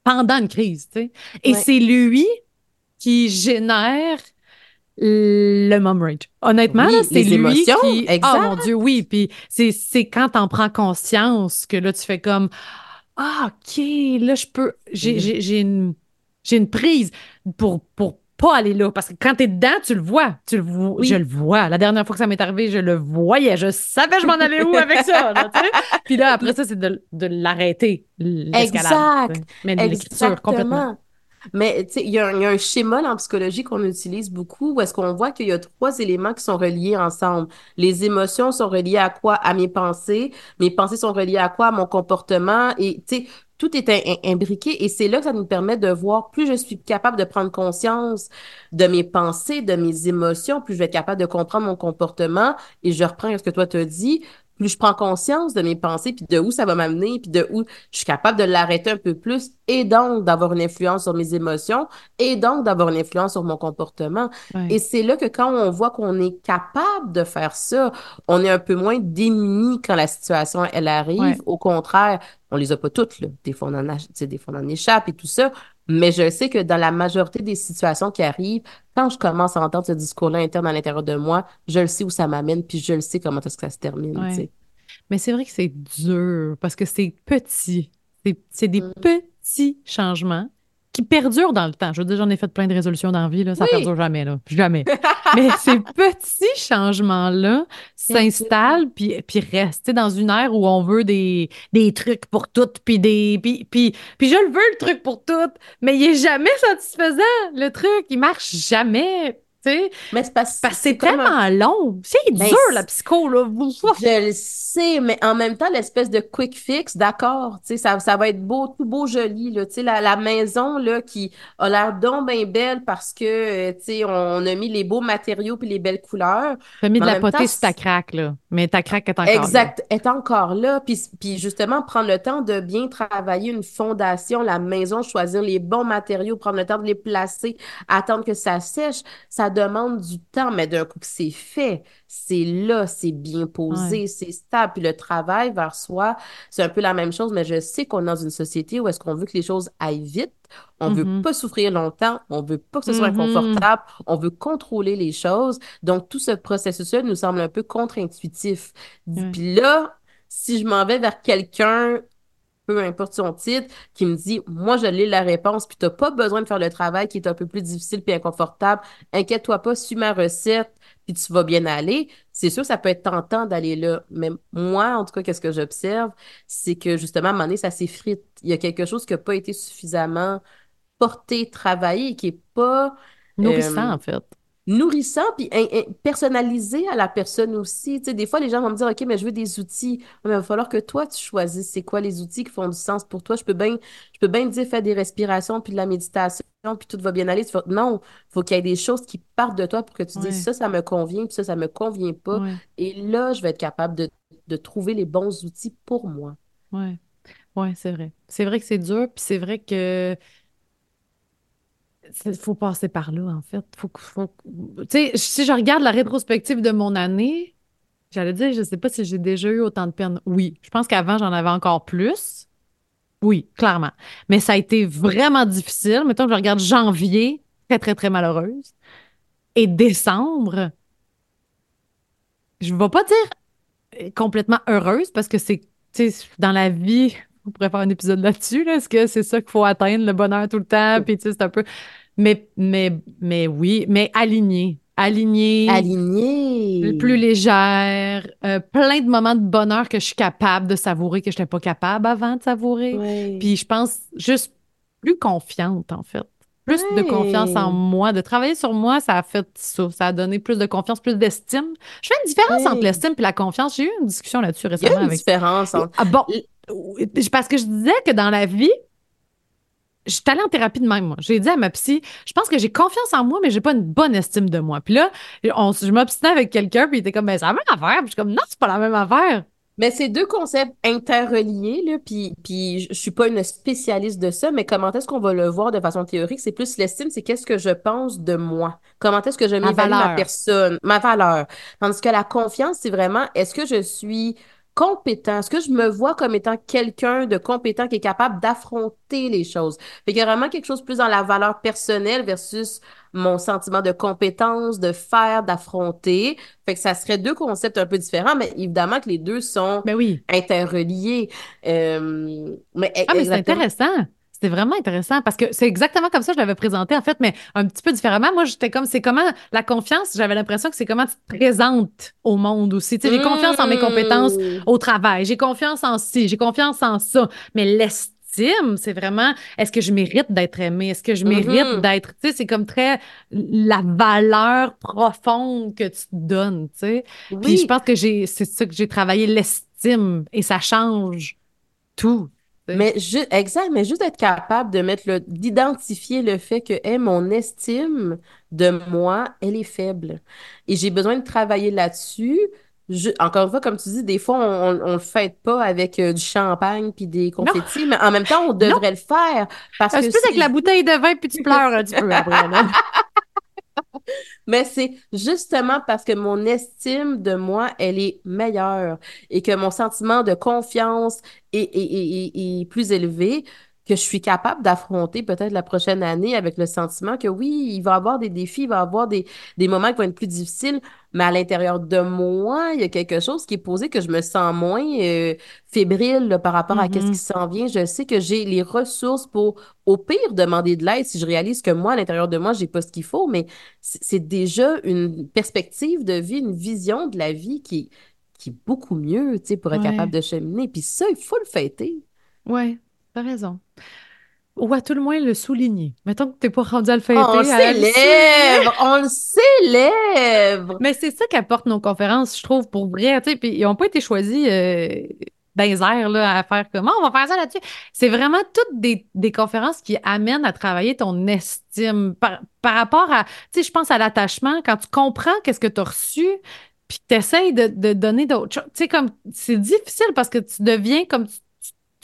pendant une crise. Tu sais. Et c'est lui qui génère le mom rage. Honnêtement, c'est lui émotions, qui... Oh mon Dieu, oui. Puis c'est quand t'en prends conscience que là, tu fais comme... Ah, OK, là, je peux... J'ai une, une prise pour, pour pas aller là. Parce que quand t'es dedans, tu le vois. Tu le Je le vois. La dernière fois que ça m'est arrivé, je le voyais. Je savais je m'en allais où avec ça. <laughs> Puis là, après ça, c'est de, de l'arrêter, l'escalade. Mais l'écriture, complètement. Mais il y, a un schéma en psychologie qu'on utilise beaucoup où est-ce qu'on voit qu'il y a trois éléments qui sont reliés ensemble. Les émotions sont reliées à quoi? À mes pensées. Mes pensées sont reliées à quoi? À mon comportement. Et tu sais, tout est imbriqué et c'est là que ça nous permet de voir plus je suis capable de prendre conscience de mes pensées, de mes émotions, plus je vais être capable de comprendre mon comportement et je reprends ce que toi te dit, plus je prends conscience de mes pensées, puis de où ça va m'amener, puis de où je suis capable de l'arrêter un peu plus, et donc d'avoir une influence sur mes émotions, et donc d'avoir une influence sur mon comportement. Et c'est là que quand on voit qu'on est capable de faire ça, on est un peu moins démuni quand la situation, elle arrive. Au contraire, on les a pas toutes, là. Des fois, on en, a, des fois, on en échappe et tout ça. Mais je sais que dans la majorité des situations qui arrivent, quand je commence à entendre ce discours-là interne à l'intérieur de moi, je le sais où ça m'amène, puis je le sais comment est-ce que ça se termine. Mais c'est vrai que c'est dur parce que c'est petit. C'est des mm. petits changements qui perdure dans le temps. Je veux dire, j'en ai fait plein de résolutions dans la vie, là, ça perdure jamais, là. Jamais. <laughs> Mais ces petits changements-là s'installent puis, puis restent dans une ère où on veut des, des trucs pour toutes, puis des. Puis, puis, puis je le veux, le truc pour toutes, mais il est jamais satisfaisant, le truc. Il marche jamais. Mais c'est parce, que c'est tellement long. C'est ben, dur, la psycho, là. Je le sais, mais en même temps, l'espèce de quick fix, d'accord, tu sais, ça, ça va être beau, tout beau, joli, là. Tu sais, la, la, maison, là, qui a l'air donc bien belle parce que, euh, tu sais, on a mis les beaux matériaux puis les belles couleurs. Tu as mis de la potée sur ta craque, là. Mais ta craque est encore là. Exact, est encore là. Puis, puis justement, prendre le temps de bien travailler une fondation, la maison, choisir les bons matériaux, prendre le temps de les placer, attendre que ça sèche, ça demande du temps, mais d'un coup que c'est fait, c'est là, c'est bien posé, c'est stable. Puis le travail vers soi, c'est un peu la même chose, mais je sais qu'on est dans une société où est-ce qu'on veut que les choses aillent vite, on veut mm-hmm. pas souffrir longtemps, on veut pas que ce soit mm-hmm. inconfortable, on veut contrôler les choses. Donc, tout ce processus-là nous semble un peu contre-intuitif. Puis là, si je m'en vais vers quelqu'un peu importe son titre, qui me dit Moi, je lis la réponse, puis tu n'as pas besoin de faire le travail qui est un peu plus difficile puis inconfortable. Inquiète-toi pas, suis ma recette, puis tu vas bien aller. C'est sûr, ça peut être tentant d'aller là. Mais moi, en tout cas, qu'est-ce que j'observe, c'est que justement, à un moment donné, ça s'effrite. Il y a quelque chose qui n'a pas été suffisamment porté, travaillé, qui n'est pas. Nourrissant, euh, en fait nourrissant puis personnalisé à la personne aussi. Tu sais, des fois, les gens vont me dire, OK, mais je veux des outils. Mais il va falloir que toi, tu choisisses c'est quoi les outils qui font du sens pour toi. Je peux bien, je peux bien dire, faire des respirations puis de la méditation puis tout va bien aller. Non, il faut qu'il y ait des choses qui partent de toi pour que tu dises, ça, ça me convient puis ça, ça me convient pas. Et là, je vais être capable de, de trouver les bons outils pour moi. Oui, ouais, c'est vrai. C'est vrai que c'est dur puis c'est vrai que il faut passer par là, en fait. Faut, faut... Tu sais, si je regarde la rétrospective de mon année, j'allais dire, je ne sais pas si j'ai déjà eu autant de peine. Oui, je pense qu'avant, j'en avais encore plus. Oui, clairement. Mais ça a été vraiment difficile. Mettons que je regarde janvier, très, très, très malheureuse. Et décembre, je ne vais pas dire complètement heureuse parce que c'est, tu sais, dans la vie, on pourrait faire un épisode là-dessus. Est-ce que c'est ça qu'il faut atteindre, le bonheur tout le temps? Puis, tu sais, c'est un peu. Mais, mais, mais oui, mais aligné. Aligné. Aligné. Plus légère. Euh, plein de moments de bonheur que je suis capable de savourer que je n'étais pas capable avant de savourer. Puis je pense juste plus confiante, en fait. Plus de confiance en moi. De travailler sur moi, ça a fait ça. Ça a donné plus de confiance, plus d'estime. Je fais une différence entre l'estime et la confiance. J'ai eu une discussion là-dessus récemment. Il y a une différence entre... Ah bon, parce que je disais que dans la vie, je suis allée en thérapie de même, moi. J'ai dit à ma psy, je pense que j'ai confiance en moi, mais j'ai pas une bonne estime de moi. Puis là, je m'obstinais avec quelqu'un, puis il était comme, ben, c'est la même affaire. Puis je suis comme, non, c'est pas la même affaire. Mais c'est deux concepts interreliés, là, puis, puis je suis pas une spécialiste de ça, mais comment est-ce qu'on va le voir de façon théorique? C'est plus l'estime, c'est qu'est-ce que je pense de moi? Comment est-ce que je m'évalue ma personne, ma valeur? Tandis que la confiance, c'est vraiment, est-ce que je suis compétent? Est-ce que je me vois comme étant quelqu'un de compétent qui est capable d'affronter les choses? Fait qu'il y a vraiment quelque chose plus dans la valeur personnelle versus mon sentiment de compétence, de faire, d'affronter. Fait que ça serait deux concepts un peu différents, mais évidemment que les deux sont ben oui. interreliés. Euh, mais, ah, mais c'est intéressant. C'est vraiment intéressant parce que c'est exactement comme ça que je l'avais présenté, en fait, mais un petit peu différemment. Moi, j'étais comme, c'est comment la confiance, j'avais l'impression que c'est comment tu te présentes au monde aussi. Tu sais, j'ai confiance en mes compétences mmh. au travail, j'ai confiance en ci, j'ai confiance en ça. Mais l'estime, c'est vraiment, est-ce que je mérite d'être aimé? Est-ce que je mérite mmh. d'être, tu sais, c'est comme très la valeur profonde que tu te donnes, tu sais. Puis je pense que j'ai, c'est ça que j'ai travaillé, l'estime, et ça change tout. Mais exact, mais juste être capable de mettre le, d'identifier le fait que mon estime de moi, elle est faible. Et j'ai besoin de travailler là-dessus encore une fois, comme tu dis, des fois, on, on, le fête pas avec euh, du champagne puis des confettis, mais en même temps, on devrait le faire. Parce que plus avec la bouteille de vin puis tu pleures un petit peu après. <laughs> <laughs> Mais c'est justement parce que mon estime de moi, elle est meilleure et que mon sentiment de confiance est, est plus élevé que je suis capable d'affronter peut-être la prochaine année avec le sentiment que oui, il va y avoir des défis, il va y avoir des, des moments qui vont être plus difficiles, mais à l'intérieur de moi, il y a quelque chose qui est posé que je me sens moins euh, fébrile par rapport à ce qui mm-hmm. s'en vient. Je sais que j'ai les ressources pour, au pire, demander de l'aide si je réalise que moi, à l'intérieur de moi, j'ai pas ce qu'il faut, mais c'est déjà une perspective de vie, une vision de la vie qui, qui est beaucoup mieux, tu sais, pour être capable de cheminer. Puis ça, il faut le fêter. Oui, T'as raison. Ou à tout le moins le souligner. Mettons que tu n'es pas rendu à le fêter. On le célèbre! on le célèbre! Mais c'est ça qu'apportent nos conférences, je trouve, pour vrai. Puis ils n'ont pas été choisis euh, dans les airs là, à faire comment on va faire ça là-dessus. C'est vraiment toutes des, conférences qui amènent à travailler ton estime par, rapport à, tu sais, je pense à l'attachement. Quand tu comprends qu'est-ce que tu as reçu, puis tu essayes de, de donner d'autres choses. Tu sais, comme, c'est difficile parce que tu deviens comme tu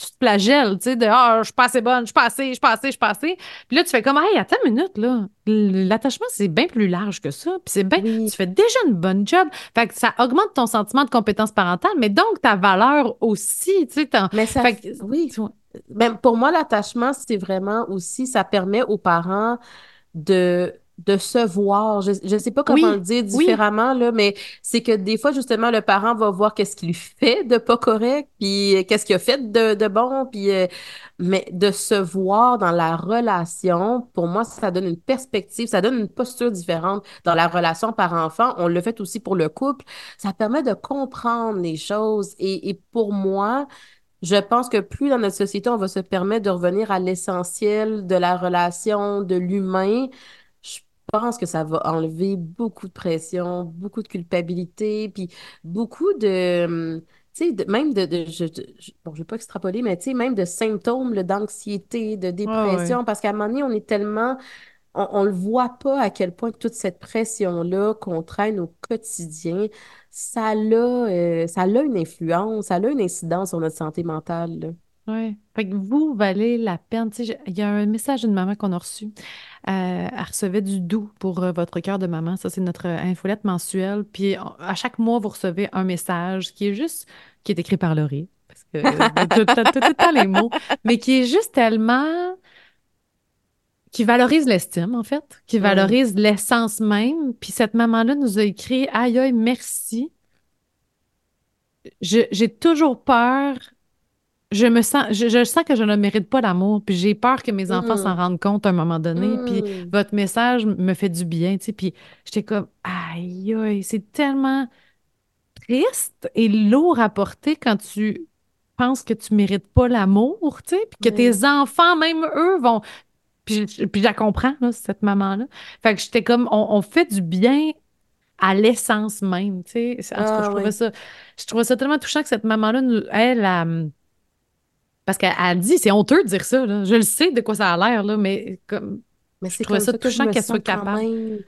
tu te flagelles, tu sais, de Ah, je suis pas assez bonne, je suis pas assez, je suis pas assez, je suis pas assez. Puis là, tu fais comme Hey, attends une minute, là. L'attachement, c'est bien plus large que ça. Puis c'est bien, tu fais déjà une bonne job. Fait que ça augmente ton sentiment de compétence parentale, mais donc ta valeur aussi, tu sais. Mais ça, oui. Même pour moi, l'attachement, c'est vraiment aussi, ça permet aux parents de de se voir. Je ne sais pas comment le dire différemment, là, mais c'est que des fois, justement, le parent va voir qu'est-ce qu'il fait de pas correct, puis euh, qu'est-ce qu'il a fait de, de bon, puis euh, mais de se voir dans la relation, pour moi, ça donne une perspective, ça donne une posture différente dans la relation par enfant. On le fait aussi pour le couple. Ça permet de comprendre les choses. Et, et pour moi, je pense que plus dans notre société, on va se permettre de revenir à l'essentiel de la relation, de l'humain, pense que ça va enlever beaucoup de pression, beaucoup de culpabilité, puis beaucoup de, hum, tu sais, même de, je, bon, je vais pas extrapoler, mais tu sais, même de symptômes d'anxiété, de dépression, parce qu'à un moment donné, on est tellement, on, ne le voit pas à quel point toute cette pression-là qu'on traîne au quotidien, ça a, euh, ça a une influence, ça a une incidence sur notre santé mentale. Oui. Fait que vous valez la peine. Il y a un message d'une maman qu'on a reçu. Euh, elle recevait du doux pour euh, votre cœur de maman. Ça, c'est notre infolette mensuelle. Puis à chaque mois, vous recevez un message qui est juste, qui est écrit par Laurie, parce que tout, le temps les mots, mais qui est juste tellement qui valorise l'estime, en fait, qui valorise l'essence même. Puis cette maman-là nous a écrit Aïe, aïe, merci. J'ai toujours peur je me sens, je, sens que je ne mérite pas l'amour, puis j'ai peur que mes enfants s'en mm. rendent compte à un moment donné, puis mm. votre message me fait du bien, tu sais, puis j'étais comme, aïe, aïe, c'est tellement triste et lourd à porter quand tu penses que tu mérites pas l'amour, tu sais, puis que tes enfants, même eux, vont... Puis, puis je la comprends, là, cette maman-là. Fait que j'étais comme, on, fait du bien à l'essence même, tu sais. En tout cas, je ah trouvais ça... Je trouvais ça tellement touchant que cette maman-là, elle, elle parce qu'elle dit, c'est honteux de dire ça. Là. Je le sais de quoi ça a l'air, là, mais comme. Mais c'est comme ça touchant qu'elle soit capable.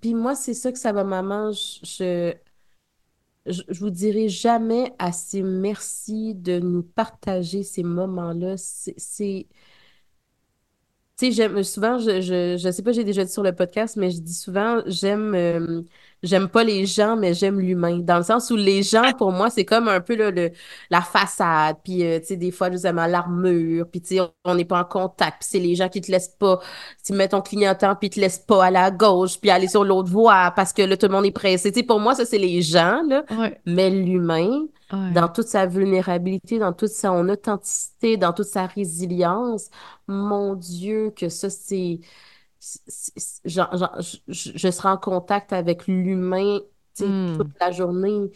Puis, moi, c'est ça que ça va, maman. Je, je, je, vous dirai jamais assez merci de nous partager ces moments-là. C'est tu sais, souvent, je, je, je sais pas, j'ai déjà dit sur le podcast, mais je dis souvent, j'aime, euh, j'aime pas les gens, mais j'aime l'humain. Dans le sens où les gens, pour moi, c'est comme un peu le, la façade, puis, euh, tu sais, des fois, justement, l'armure, puis, tu sais, on n'est pas en contact, puis c'est les gens qui te laissent pas, tu mets ton clignotant, puis ils te laissent pas aller à gauche, puis aller sur l'autre voie, parce que là, tout le monde est pressé. Tu sais, pour moi, ça, c'est les gens, là. Mais l'humain, dans toute sa vulnérabilité, dans toute son authenticité, dans toute sa résilience. Mon Dieu, que ça, c'est. Je, serai en contact avec l'humain hmm. toute la journée.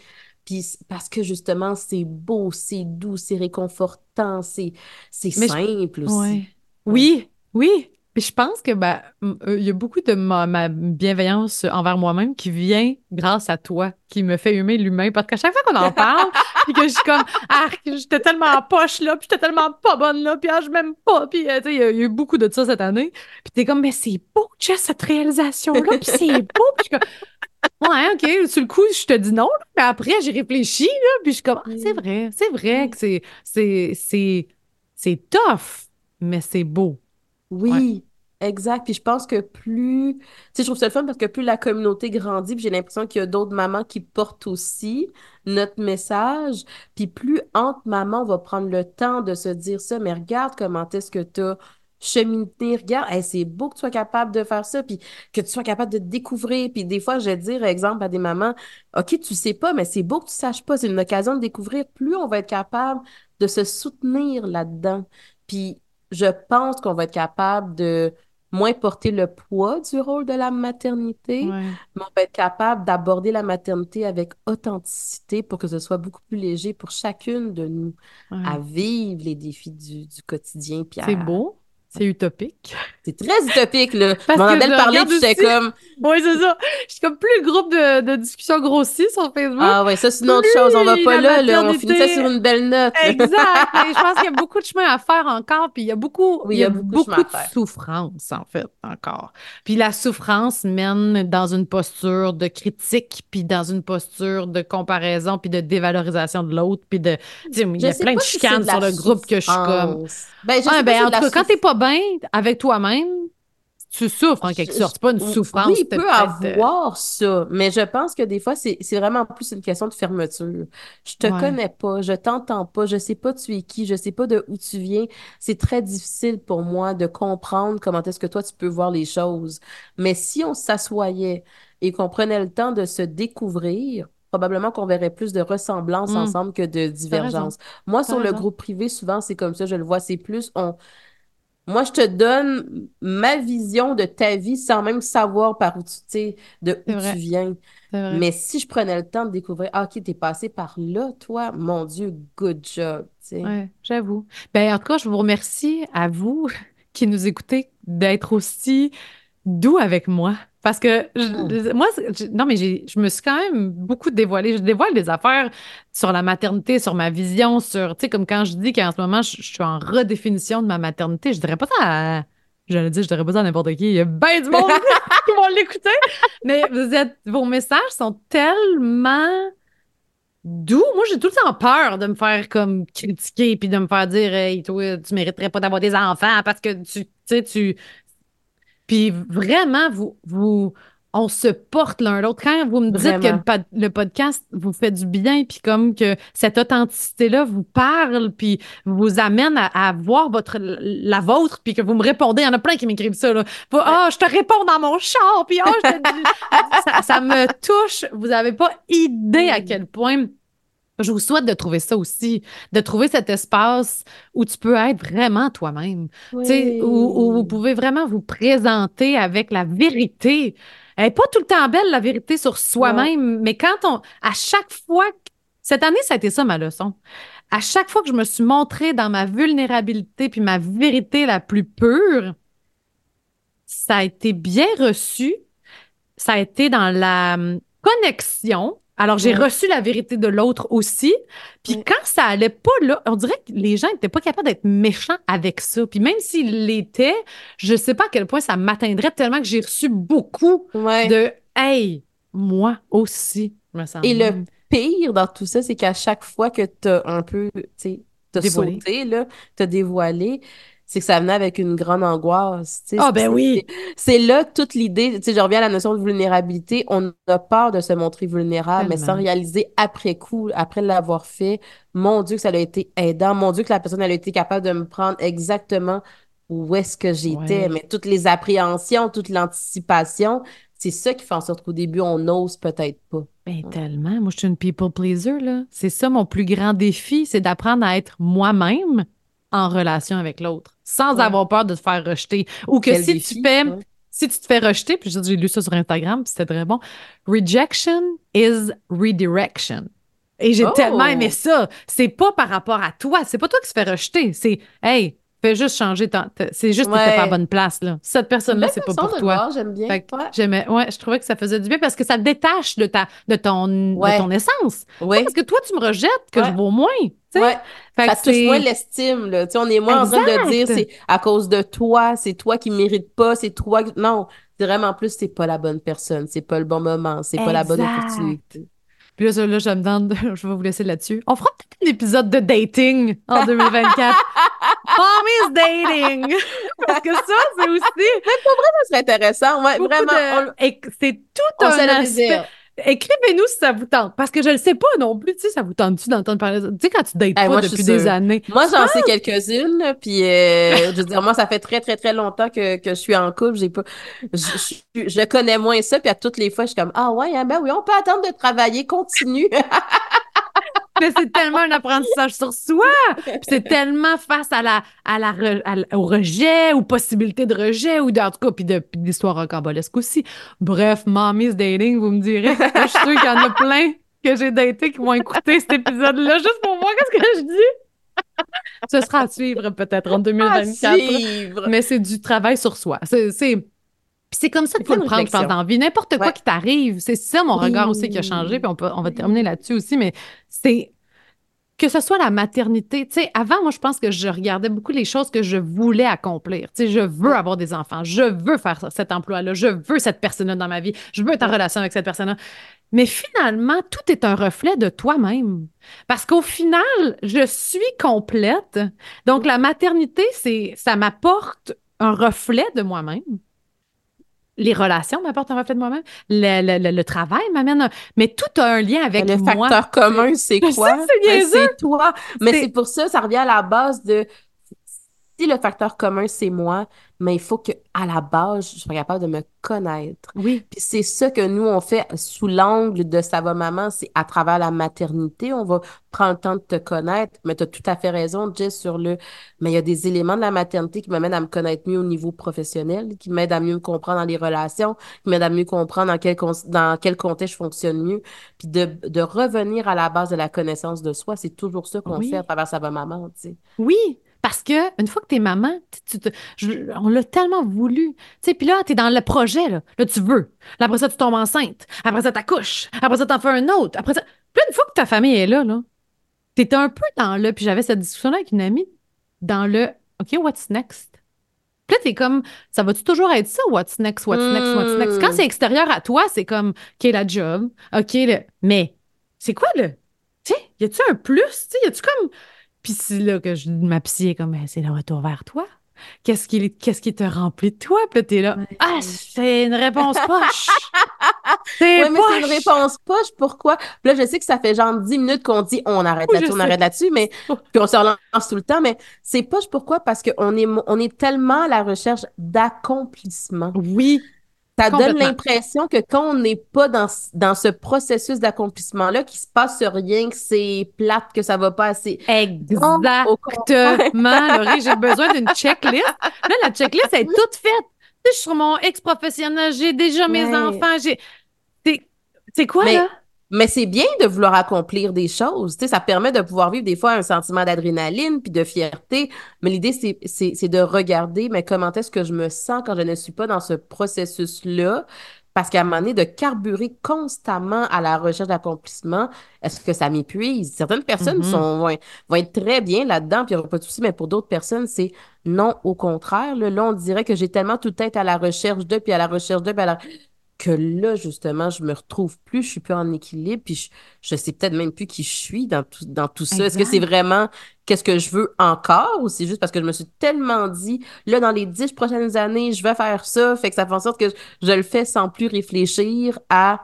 Puis parce que justement, c'est beau, c'est doux, c'est réconfortant, c'est simple aussi. Oui, oui. Puis je pense que ben, euh, il y a beaucoup de ma, bienveillance envers moi-même qui vient grâce à toi, qui me fait humer l'humain. Parce qu'à chaque fois qu'on en <laughs> parle, puis que je suis comme Ah, j'étais tellement en poche là, puis j'étais tellement pas bonne là, puis ah, je m'aime pas. Puis euh, tu sais, il y, a eu beaucoup de ça cette année. Puis t'es comme, mais c'est beau, Jess, cette réalisation-là, puis c'est beau. Puis ouais, OK, sur le coup, je te dis non, là, mais après, j'ai réfléchi, là, puis je suis comme, ah, c'est Mm. vrai, c'est vrai que c'est, c'est, c'est, c'est tough, mais c'est beau. Oui, exact. Puis je pense que plus, tu sais, je trouve ça le fun parce que plus la communauté grandit, puis j'ai l'impression qu'il y a d'autres mamans qui portent aussi notre message. Puis plus entre mamans, on va prendre le temps de se dire ça, mais regarde comment est-ce que tu as cheminé, regarde, c'est beau que tu sois capable de faire ça, puis que tu sois capable de découvrir. Puis des fois, je vais dire, exemple, à des mamans, OK, tu sais pas, mais c'est beau que tu saches pas, c'est une occasion de découvrir. Plus on va être capable de se soutenir là-dedans. Puis je pense qu'on va être capable de moins porter le poids du rôle de la maternité, Ouais. mais on va être capable d'aborder la maternité avec authenticité pour que ce soit beaucoup plus léger pour chacune de nous Ouais. à vivre les défis du, du quotidien. C'est beau, c'est utopique. C'est très utopique, là. Parce Mon que je puis j'étais comme, Oui, c'est ça. Je suis comme plus le groupe de, de discussion grossit sur Facebook. ah ouais, ça c'est une autre chose, on va pas là, là, on finissait sur une belle note. Exact. Mais je pense qu'il y a <laughs> beaucoup de chemin à faire encore, puis il y a beaucoup, Oui, il y a beaucoup, de souffrance, en fait, encore. Puis la souffrance mène dans une posture de critique, puis dans une posture de comparaison, puis de dévalorisation de l'autre, puis de... il y a plein de si chicanes la sur le groupe que je suis comme... Ben, je pas ben, si en tout cas, quand t'es pas bien avec toi-même, tu souffres en quelque Je- sorte. C'est pas une souffrance. Oui, il peut euh, avoir ça, mais je pense que des fois, c'est vraiment plus une question de fermeture. Je te Ouais. connais pas, je t'entends pas, je sais pas tu es qui, je sais pas de où tu viens. C'est très difficile pour moi de comprendre comment est-ce que toi, tu peux voir les choses. Mais si on s'assoyait et qu'on prenait le temps de se découvrir, probablement qu'on verrait plus de ressemblances Mm. ensemble que de divergences. Moi, sur le groupe privé, souvent, c'est comme ça, je le vois, c'est plus on moi, je te donne ma vision de ta vie sans même savoir par où tu, de où vrai. tu viens. Mais si je prenais le temps de découvrir, ah, OK, t'es passé par là, toi, mon Dieu, good job. Ouais, j'avoue. Ben, en tout cas, je vous remercie à vous <laughs> qui nous écoutez d'être aussi doux avec moi. Parce que je- moi, c'est- je- non, mais j'ai, je me suis quand même beaucoup dévoilée. Je dévoile des affaires sur la maternité, sur ma vision, sur, tu sais, comme quand je dis qu'en ce moment, je, je suis en redéfinition de ma maternité, je dirais pas ça à, j'allais dire, je dirais pas ça à n'importe qui. Il y a bien du monde <laughs> qui vont l'écouter. Mais vous êtes, vos messages sont tellement doux. Moi, j'ai tout le temps peur de me faire comme critiquer puis de me faire dire Hey, toi, tu mériterais pas d'avoir des enfants parce que tu tu sais, tu. Puis vraiment, vous, vous, on se porte l'un l'autre. Quand vous me dites que le, pod- le podcast vous fait du bien, puis comme que cette authenticité-là vous parle, puis vous amène à, à voir votre, la vôtre, puis que vous me répondez, il y en a plein qui m'écrivent ça. Là. Ah, je te réponds dans mon char, puis ah, je te dis. <laughs> ça, ça me touche. Vous n'avez pas idée à quel point. Je vous souhaite de trouver ça aussi, de trouver cet espace où tu peux être vraiment toi-même. Sais, où, où vous pouvez vraiment vous présenter avec la vérité. Elle n'est pas tout le temps belle, la vérité sur soi-même, mais quand on, à chaque fois, cette année, ça a été ça ma leçon. À chaque fois que je me suis montrée dans ma vulnérabilité puis ma vérité la plus pure, ça a été bien reçu. Ça a été dans la hum, connexion. Alors, j'ai Ouais. reçu la vérité de l'autre aussi. Puis Ouais. quand ça allait pas là, on dirait que les gens n'étaient pas capables d'être méchants avec ça. Puis même s'ils l'étaient, je sais pas à quel point ça m'atteindrait tellement que j'ai reçu beaucoup Ouais. de Hey, moi aussi, je me sens Et le pire dans tout ça, c'est qu'à chaque fois que t'as un peu, tu sais, t'as sauté, là, t'as dévoilé, c'est que ça venait avec une grande angoisse. Ah, ben oui. C'est là toute l'idée, tu sais, je reviens à la notion de vulnérabilité. On a peur de se montrer vulnérable, mais sans réaliser après coup, après l'avoir fait, mon Dieu que ça a été aidant, mon Dieu que la personne elle a été capable de me prendre exactement où est-ce que j'étais, Ouais. mais toutes les appréhensions, toute l'anticipation, c'est ça qui fait en sorte qu'au début, on n'ose peut-être pas. Ben, tellement. Moi, je suis une people pleaser, là. C'est ça mon plus grand défi, c'est d'apprendre à être moi-même en relation avec l'autre, sans Ouais. avoir peur de te faire rejeter. Ou que Quel si défi, tu fais, ouais. si tu te fais rejeter, puis j'ai lu ça sur Instagram, puis c'était très bon. Rejection is redirection. Et j'ai Oh! tellement aimé ça. C'est pas par rapport à toi. C'est pas toi qui se fait rejeter. C'est, hey, fais juste changer. ton- C'est juste que t'étais pas à Ouais. bonne place, là. Cette personne-là, Belle c'est pas pour de toi. j'aime bien. Ouais. j'aimais, ouais, je trouvais que ça faisait du bien parce que ça te détache de ta, de ton, de Ouais. ton essence. Ouais. Parce que toi, tu me rejettes que Ouais. je vaux moins. Ouais. Fait Ça que touche moins l'estime, là. On est moins en train de dire c'est à cause de toi, c'est toi qui mérites pas, c'est toi qui... Non, vraiment plus c'est pas la bonne personne, c'est pas le bon moment, c'est pas la bonne opportunité. Puis là, ça, là, je me demande, <laughs> je vais vous laisser là-dessus. On fera peut-être un épisode de dating en 2024. Mommy's <laughs> dating! Parce que ça, c'est aussi Ça serait intéressant, ouais, vraiment. de- c'est tout On, un aspect. Écrivez-nous si ça vous tente. Parce que je ne sais pas non plus. Tu sais, ça vous tente-tu d'entendre parler de ça? Tu sais, quand tu dates pas moi, depuis des années. Moi, j'en sais quelques-unes, là, puis euh, je veux dire, moi, ça fait très, très, très longtemps que, que je suis en couple. J'ai pas, je, je, je connais moins ça, puis à toutes les fois, je suis comme, ah ouais, hein, ben oui, on peut attendre de travailler, continue. <laughs> Mais c'est tellement un apprentissage sur soi. C'est tellement face à la, à la re- à au rejet, ou possibilité de rejet, ou en tout cas, puis de puis d'histoire rocambolesque aussi. Bref, Mommy's Dating, vous me direz. Je suis sûre qu'il y en a plein que j'ai daté qui vont écouter cet épisode-là juste pour voir qu'est-ce que je dis. Ce sera à suivre peut-être en À 2024. suivre. Mais c'est du travail sur soi. C'est... Puis c'est comme ça qu'il faut le prendre, je pense, dans vie. N'importe quoi Ouais. qui t'arrive, c'est ça mon regard aussi qui a changé, puis on, peut, on va terminer là-dessus aussi, mais c'est que ce soit la maternité. Tu sais, avant, moi, je pense que je regardais beaucoup les choses que je voulais accomplir. Tu sais, je veux avoir des enfants, je veux faire cet emploi-là, je veux cette personne-là dans ma vie, je veux être en relation avec cette personne-là. Mais finalement, tout est un reflet de toi-même. Parce qu'au final, je suis complète. Donc, la maternité, c'est, ça m'apporte un reflet de moi-même. Les relations m'apportent un reflet de moi-même. Le, le- le- le travail m'amène un... Mais tout a un lien avec le moi. facteur commun, c'est <laughs> quoi? c'est Ben, c'est toi. Mais C'est- c'est pour ça, ça revient à la base de si le facteur commun, c'est moi, mais il faut que à la base, je sois capable de me connaître. Oui. Puis c'est ça que nous, on fait sous l'angle de Ça va maman, c'est à travers la maternité, on va prendre le temps de te connaître. Mais tu as tout à fait raison, Jess, sur le... Mais il y a des éléments de la maternité qui m'amènent à me connaître mieux au niveau professionnel, qui m'aident à mieux me comprendre dans les relations, qui m'aident à mieux comprendre dans quel, con- dans quel contexte je fonctionne mieux. Puis de, de revenir à la base de la connaissance de soi, c'est toujours ça qu'on Oui. fait à travers Ça va maman, tu sais. Oui, parce que une fois que t'es maman, tu- tu te- je- on l'a tellement voulu. Tu puis là, t'es dans le projet, là. Là, tu veux. Là, après ça, tu tombes enceinte. Après ça, t'accouches. Après ça, t'en fais un autre. Après ça... Puis là, une fois que ta famille est là, là, t'es un peu dans le... Puis j'avais cette discussion-là avec une amie, dans le « OK, what's next? » Puis là, t'es comme, ça va-tu toujours être ça? What's next, what's next, what's next? Quand Hmm. c'est extérieur à toi, c'est comme, OK, la job, OK, le... mais c'est quoi le... Tu sais, y a-tu un plus? Tu sais, y a-tu comme... Puis c'est là que je, ma psy est comme, Ben, c'est le retour vers toi. Qu'est-ce qui, qu'est-ce qui te remplit de toi? Puis là, t'es là, Ouais. ah, c'est une réponse poche. <laughs> c'est Oui, mais c'est une réponse poche. Pourquoi? Puis là, je sais que ça fait genre 10 minutes qu'on dit on arrête Oui, là-dessus, on sais. arrête là-dessus, mais puis on se relance tout le temps. Mais c'est poche pourquoi? Parce qu'on est, on est tellement à la recherche d'accomplissement. Oui, Ça donne l'impression que quand on n'est pas dans, ce- dans ce processus-d'accomplissement-là, qu'il se passe rien, que c'est plate, que ça va pas assez. exactement. Laurie, j'ai besoin d'une checklist. Là, la checklist elle est toute faite. Tu sais, je suis sur mon ex-professionnel, j'ai déjà mes Ouais. enfants, j'ai... C'est- C'est quoi, Mais- là? Mais c'est bien de vouloir accomplir des choses. Tu sais, ça permet de pouvoir vivre des fois un sentiment d'adrénaline puis de fierté. Mais l'idée, c'est, c'est, c'est de regarder, mais comment est-ce que je me sens quand je ne suis pas dans ce processus-là? Parce qu'à un moment donné, de carburer constamment à la recherche d'accomplissement, est-ce que ça m'épuise? Certaines personnes Mhm. sont, vont, vont être très bien là-dedans, puis il n'y aura pas de souci, mais pour d'autres personnes, c'est non, au contraire. Là, Là, on dirait que j'ai tellement tout être à la recherche de, puis à la recherche de, puis à la que là, justement, je me retrouve plus, je suis plus en équilibre, puis je, je sais peut-être même plus qui je suis dans tout, dans tout ça. Est-ce que c'est vraiment qu'est-ce que je veux encore ou c'est juste parce que je me suis tellement dit, là, dans les dix prochaines années, je vais faire ça, fait que ça fait en sorte que je, je le fais sans plus réfléchir à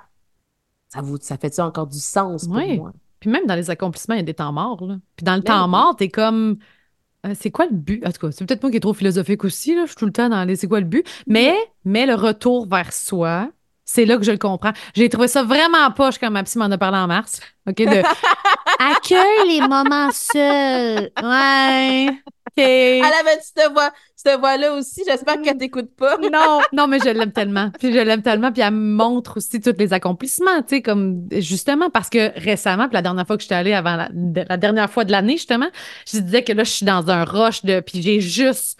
ça, vous, ça fait ça encore du sens pour Oui. moi? Puis même dans les accomplissements, il y a des temps morts. Là. Puis dans le Ben temps mort, t'es comme. euh, c'est quoi le but? En tout cas, c'est peut-être moi qui est trop philosophique aussi. Là. Je suis tout le temps dans les c'est quoi le but? Mais, mais le retour vers soi, c'est là que je le comprends. J'ai trouvé ça vraiment poche quand ma psy m'en a parlé en mars. OK? De <laughs> accueille les moments seuls. Ouais. OK. Elle avait cette voix, cette voix-là aussi, j'espère qu'elle t'écoute pas. <laughs> Non, non, mais je l'aime tellement. Puis je l'aime tellement. Puis elle me montre aussi tous les accomplissements, tu sais, comme justement parce que récemment, puis la dernière fois que j'étais allée avant la, la dernière fois de l'année, justement, je disais que là, je suis dans un rush de. Puis j'ai juste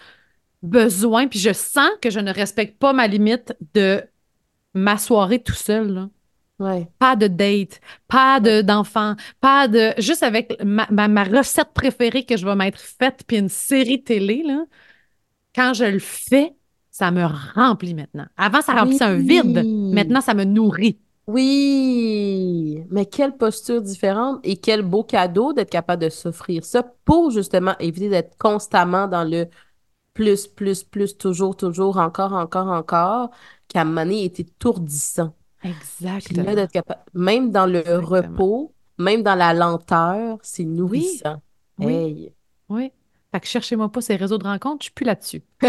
besoin, puis je sens que je ne respecte pas ma limite de ma soirée tout seul, là. Ouais. Pas de date, pas de d'enfants, pas de. Juste avec ma, ma, ma recette préférée que je vais m'être faite, puis une série télé, là. Quand je le fais, ça me remplit maintenant. Avant, ça remplissait un vide. Maintenant, ça me nourrit. Oui, mais quelle posture différente et quel beau cadeau d'être capable de s'offrir ça pour justement éviter d'être constamment dans le plus, plus, plus, toujours, toujours, encore, encore, encore, qu'à un moment donné, était étourdissant. Exactement. même dans le repos, même dans la lenteur, c'est nourrissant. Oui. Oui. Fait que cherchez-moi pas ces réseaux de rencontres, je suis plus là-dessus. <laughs>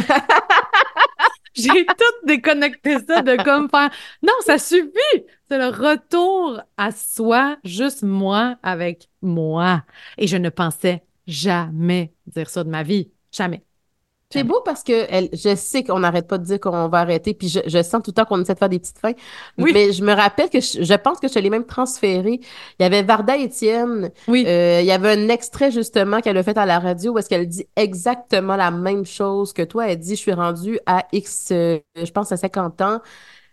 J'ai tout déconnecté ça de comme faire non, ça suffit. C'est le retour à soi, juste moi avec moi. Et je ne pensais jamais dire ça de ma vie. Jamais. C'est beau parce que elle, je sais qu'on n'arrête pas de dire qu'on va arrêter, puis je, sens tout le temps qu'on essaie de faire des petites fins. Oui. Mais je me rappelle que je, pense que je l'ai même transféré. Il y avait Varda Étienne. Oui. Euh, il y avait un extrait justement qu'elle a fait à la radio où est-ce qu'elle dit exactement la même chose que toi. Elle dit Je suis rendue à X, euh, je pense à 50 ans.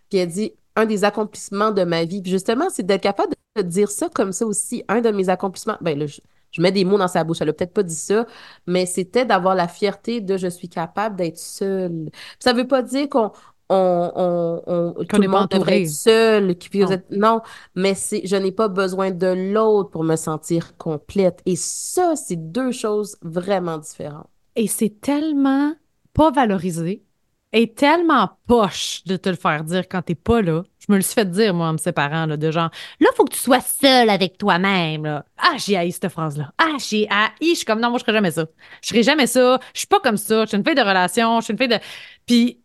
Puis elle dit un des accomplissements de ma vie. Puis justement, c'est d'être capable de dire ça comme ça aussi. Un de mes accomplissements. Ben là, je mets des mots dans sa bouche. Elle a peut-être pas dit ça, mais c'était d'avoir la fierté de je suis capable d'être seule. Ça veut pas dire qu'on on, on, tout le monde devrait être seul. non. non, mais c'est je n'ai pas besoin de l'autre pour me sentir complète. Et ça, c'est deux choses vraiment différentes. Et c'est tellement pas valorisé et tellement poche de te le faire dire quand t'es pas là. Je me le suis fait dire, moi, en me séparant, là, de genre, là, faut que tu sois seul avec toi-même, là. Ah, j'ai haï cette phrase-là. Ah, j'ai haï. Je suis comme, non, moi, je serais jamais ça. Je serais jamais ça. Je suis pas comme ça. Je suis une fille de relation. Je suis une fille de. Puis,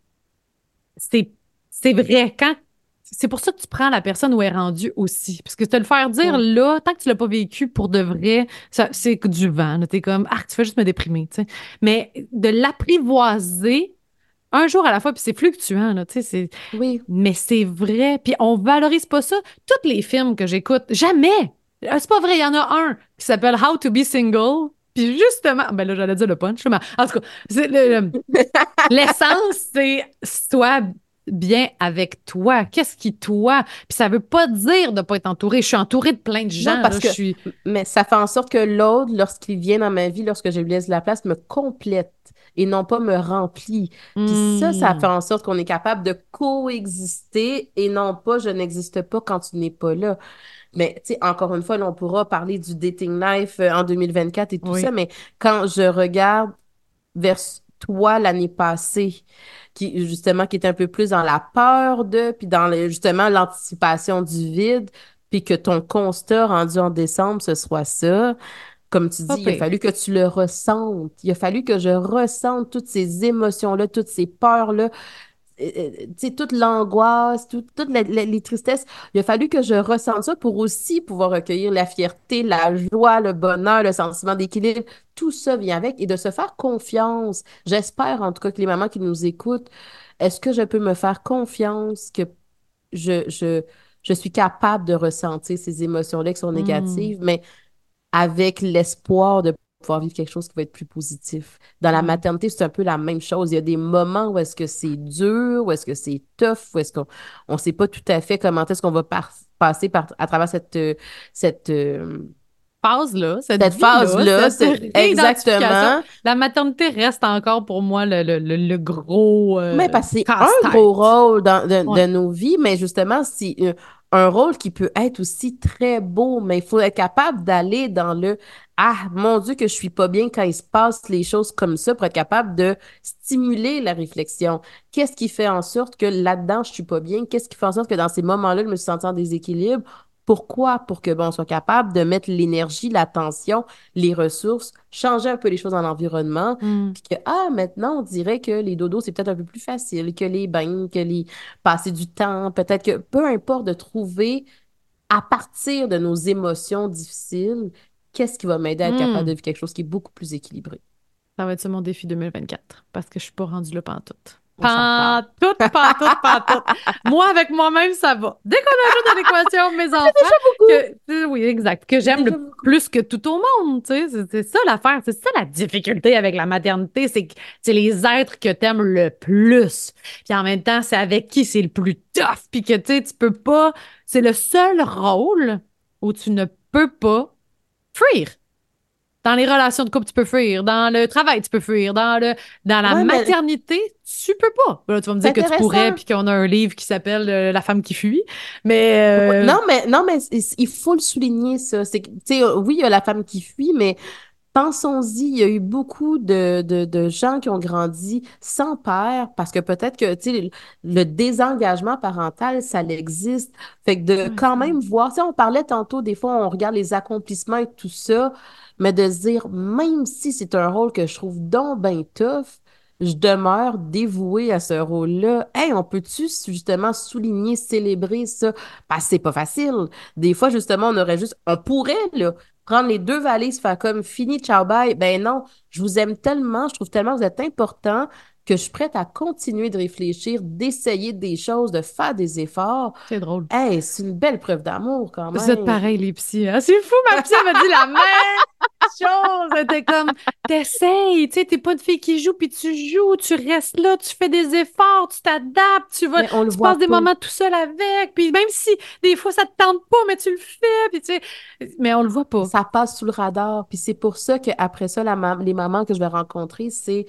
c'est, c'est vrai. Quand. C'est pour ça que tu prends la personne où elle est rendue aussi. Parce que te le faire dire là, tant que tu l'as pas vécu pour de vrai, ça, c'est du vent. T'es comme, ah, tu fais juste me déprimer, tu sais. Mais de l'apprivoiser, un jour à la fois, puis c'est fluctuant, là, tu sais, Oui. Mais c'est vrai, puis on valorise pas ça. Tous les films que j'écoute, jamais! Euh, c'est pas vrai, il y en a un qui s'appelle How to be Single, puis justement, ben là, j'allais dire le punch, mais en tout cas, <laughs> l'essence, c'est soit bien avec toi. Qu'est-ce qui toi? Puis ça veut pas dire de pas être entouré. Je suis entourée de plein de gens. parce que, je suis... Mais ça fait en sorte que l'autre, lorsqu'il vient dans ma vie, lorsque je lui laisse la place, me complète et non pas me remplit. Puis ça, ça hmm. fait en sorte qu'on est capable de coexister et non pas je n'existe pas quand tu n'es pas là. Mais, tu sais, encore une fois, on pourra parler du dating life euh, en 2024 et tout ça, mais quand je regarde vers toi l'année passée, qui justement qui est un peu plus dans la peur de, puis dans justement l'anticipation du vide, puis que ton constat rendu en décembre, ce soit ça, comme tu dis, il a fallu que tu le ressentes. Il a fallu que je ressente toutes ces émotions-là, toutes ces peurs-là, euh, euh, toute l'angoisse, toutes les, tristesses. Il a fallu que je ressente ça pour aussi pouvoir recueillir la fierté, la joie, le bonheur, le sentiment d'équilibre. Tout ça vient avec et de se faire confiance. J'espère en tout cas que les mamans qui nous écoutent, est-ce que je peux me faire confiance que je, je, je suis capable de ressentir ces émotions-là qui sont hmm. négatives, mais avec l'espoir de pouvoir vivre quelque chose qui va être plus positif. Dans la mm. maternité, c'est un peu la même chose. Il y a des moments où est-ce que c'est dur, où est-ce que c'est tough, où est-ce qu'on ne sait pas tout à fait comment est-ce qu'on va passer par, à travers cette, euh, cette euh, phase-là, cette, phase-là, exactement. La maternité reste encore pour moi le, le, le, gros. Euh, mais parce que c'est un gros rôle dans, de, de, nos vies, mais justement, si un rôle qui peut être aussi très beau, mais il faut être capable d'aller dans le Ah, mon Dieu, que je suis pas bien quand il se passe les choses comme ça pour être capable de stimuler la réflexion. Qu'est-ce qui fait en sorte que là-dedans, je suis pas bien? Qu'est-ce qui fait en sorte que dans ces moments-là, je me suis sentie en déséquilibre? Pourquoi? Pour que bon, on soit capable de mettre l'énergie, l'attention, les ressources, changer un peu les choses dans l'environnement, mm. puis que ah maintenant on dirait que les dodos c'est peut-être un peu plus facile que les bains, que les passer du temps, peut-être que peu importe de trouver à partir de nos émotions difficiles, qu'est-ce qui va m'aider à être capable mm. de vivre quelque chose qui est beaucoup plus équilibré? Ça va être mon défi 2024 parce que je suis pas rendue là. Pas tout, pas tout, pas tout. Moi, avec moi-même, ça va. Dès qu'on ajoute à l'équation mes enfants, que, oui, exact, que j'aime le plus que tout au monde, tu sais, c'est ça l'affaire, c'est ça la difficulté avec la maternité, c'est que c'est les êtres que t'aimes le plus. Puis en même temps, c'est avec qui c'est le plus tough, puis que tu sais, tu peux pas, c'est le seul rôle où tu ne peux pas fuir. Dans les relations de couple, tu peux fuir. Dans le travail, tu peux fuir. Dans, le, dans la Ouais, mais- maternité, tu peux pas. Là, tu vas me dire que tu pourrais, puis qu'on a un livre qui s'appelle euh, La femme qui fuit. Mais. euh, Non, mais, non, mais il faut le souligner, ça. C'est que, tu sais, euh, oui, il y a la femme qui fuit, mais pensons-y, il y a eu beaucoup de, de, de gens qui ont grandi sans père parce que peut-être que, tu sais, le, le désengagement parental, ça existe. Fait que de quand même voir, tu sais, on parlait tantôt, des fois, on regarde les accomplissements et tout ça, mais de se dire, même si c'est un rôle que je trouve donc ben tough, je demeure dévouée à ce rôle-là. Hey, on peut-tu justement souligner, célébrer ça? Parce que c'est pas facile. Des fois, justement, on aurait juste, on pourrait, là, prendre les deux valises, faire comme fini, ciao, bye. Ben non, je vous aime tellement, je trouve tellement que vous êtes important que je suis prête à continuer de réfléchir, d'essayer des choses, de faire des efforts. C'est drôle. Hey, c'est une belle preuve d'amour quand même. Vous êtes pareil, les psys. hein? C'est fou, ma psy elle m'a dit la même chose. Était comme, t'essayes, tu sais, t'es pas une fille qui joue, puis tu joues, tu restes là, tu fais des efforts, tu t'adaptes, tu vas, Mais on le tu voit passes des moments tout seul avec, puis même si des fois ça te tente pas, mais tu le fais, puis tu sais, mais on le voit pas. Ça passe sous le radar. Puis c'est pour ça qu'après ça, la les mamans que je vais rencontrer, c'est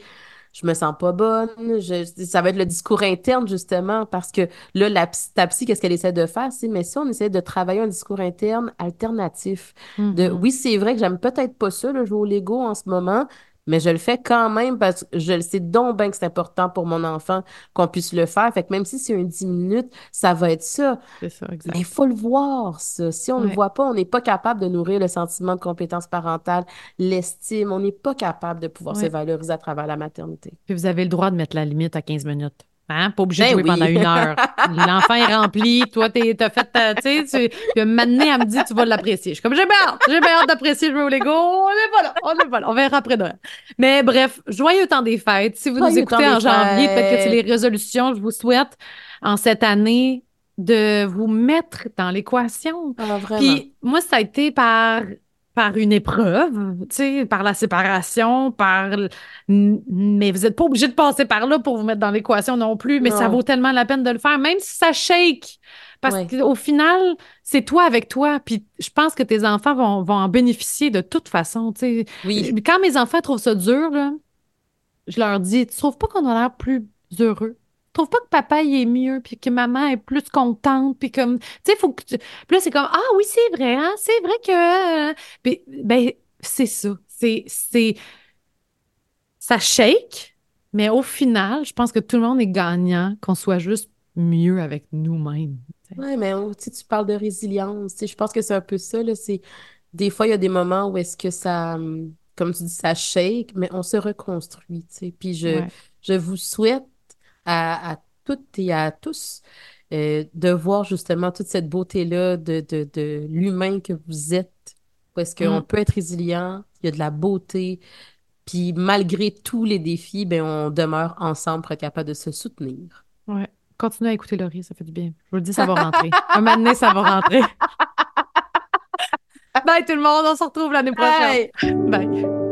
je me sens pas bonne. Je, ça va être le discours interne, justement, parce que là, la, psy- ta psy, qu'est-ce qu'elle essaie de faire? C'est, mais si on essaie de travailler un discours interne alternatif. De, Mhm. oui, c'est vrai que j'aime peut-être pas ça, le jouer au Lego en ce moment, mais je le fais quand même parce que je le sais donc bien que c'est important pour mon enfant qu'on puisse le faire. Fait que même si c'est un 10 minutes, ça va être ça. C'est ça, exact. Mais il faut le voir, ça. Si on ne Ouais. le voit pas, on n'est pas capable de nourrir le sentiment de compétence parentale, l'estime. On n'est pas capable de pouvoir se valoriser à travers la maternité. Puis vous avez le droit de mettre la limite à 15 minutes. Hein? Pas obligé de Ben jouer oui. pendant une heure. <laughs> L'enfant est rempli, toi, t'es- t'as fait ta. Tu sais, tu- maintenant, elle me dit, tu vas l'apprécier. Je suis comme, j'ai bien hâte, j'ai bien hâte d'apprécier jouer au Lego. On n'est pas là, on n'est pas là. On verra après Noël. Mais bref, joyeux temps des fêtes. Si vous nous écoutez en janvier, peut-être que c'est les résolutions. Je vous souhaite en cette année de vous mettre dans l'équation. Ah. Puis moi, ça a été par, par une épreuve, tu sais, par la séparation, par... Mais vous n'êtes pas obligé de passer par là pour vous mettre dans l'équation non plus, mais ça vaut tellement la peine de le faire, même si ça shake. Parce Ouais. qu'au final, c'est toi avec toi. Puis je pense que tes enfants vont, vont en bénéficier de toute façon, tu sais. Oui. Quand mes enfants trouvent ça dur, là, je leur dis, tu trouves pas qu'on a l'air plus heureux? Tu trouves pas que papa il est mieux, puis que maman est plus contente, puis comme, tu sais, faut que tu... Puis là, c'est comme, ah oui, c'est vrai, hein, c'est vrai que... euh, Puis, ben, c'est ça. C'est, c'est... Ça shake, mais au final, je pense que tout le monde est gagnant, qu'on soit juste mieux avec nous-mêmes. Ouais, mais tu tu parles de résilience. Je pense que c'est un peu ça, là. C'est des fois, il y a des moments où est-ce que ça, comme tu dis, ça shake, mais on se reconstruit, tu sais. Puis je, Ouais. je vous souhaite à, à toutes et à tous euh, de voir justement toute cette beauté-là de, de, de l'humain que vous êtes. Parce qu'on Mm. peut être résilient, il y a de la beauté, puis malgré tous les défis, ben, on demeure ensemble pour être capable de se soutenir. Ouais. Continuez à écouter Laurie, ça fait du bien. Je vous le dis, ça va <laughs> rentrer. Un moment donné, ça va rentrer. <laughs> Bye tout le monde, on se retrouve l'année prochaine. Hey! Bye.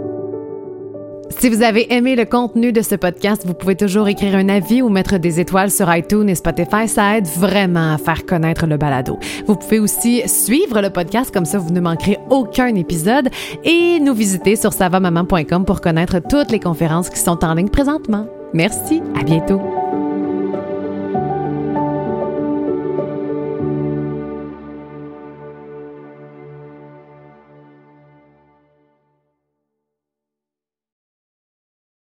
Si vous avez aimé le contenu de ce podcast, vous pouvez toujours écrire un avis ou mettre des étoiles sur iTunes et Spotify. Ça aide vraiment à faire connaître le balado. Vous pouvez aussi suivre le podcast, comme ça vous ne manquerez aucun épisode, et nous visiter sur savamaman.com pour connaître toutes les conférences qui sont en ligne présentement. Merci, à bientôt.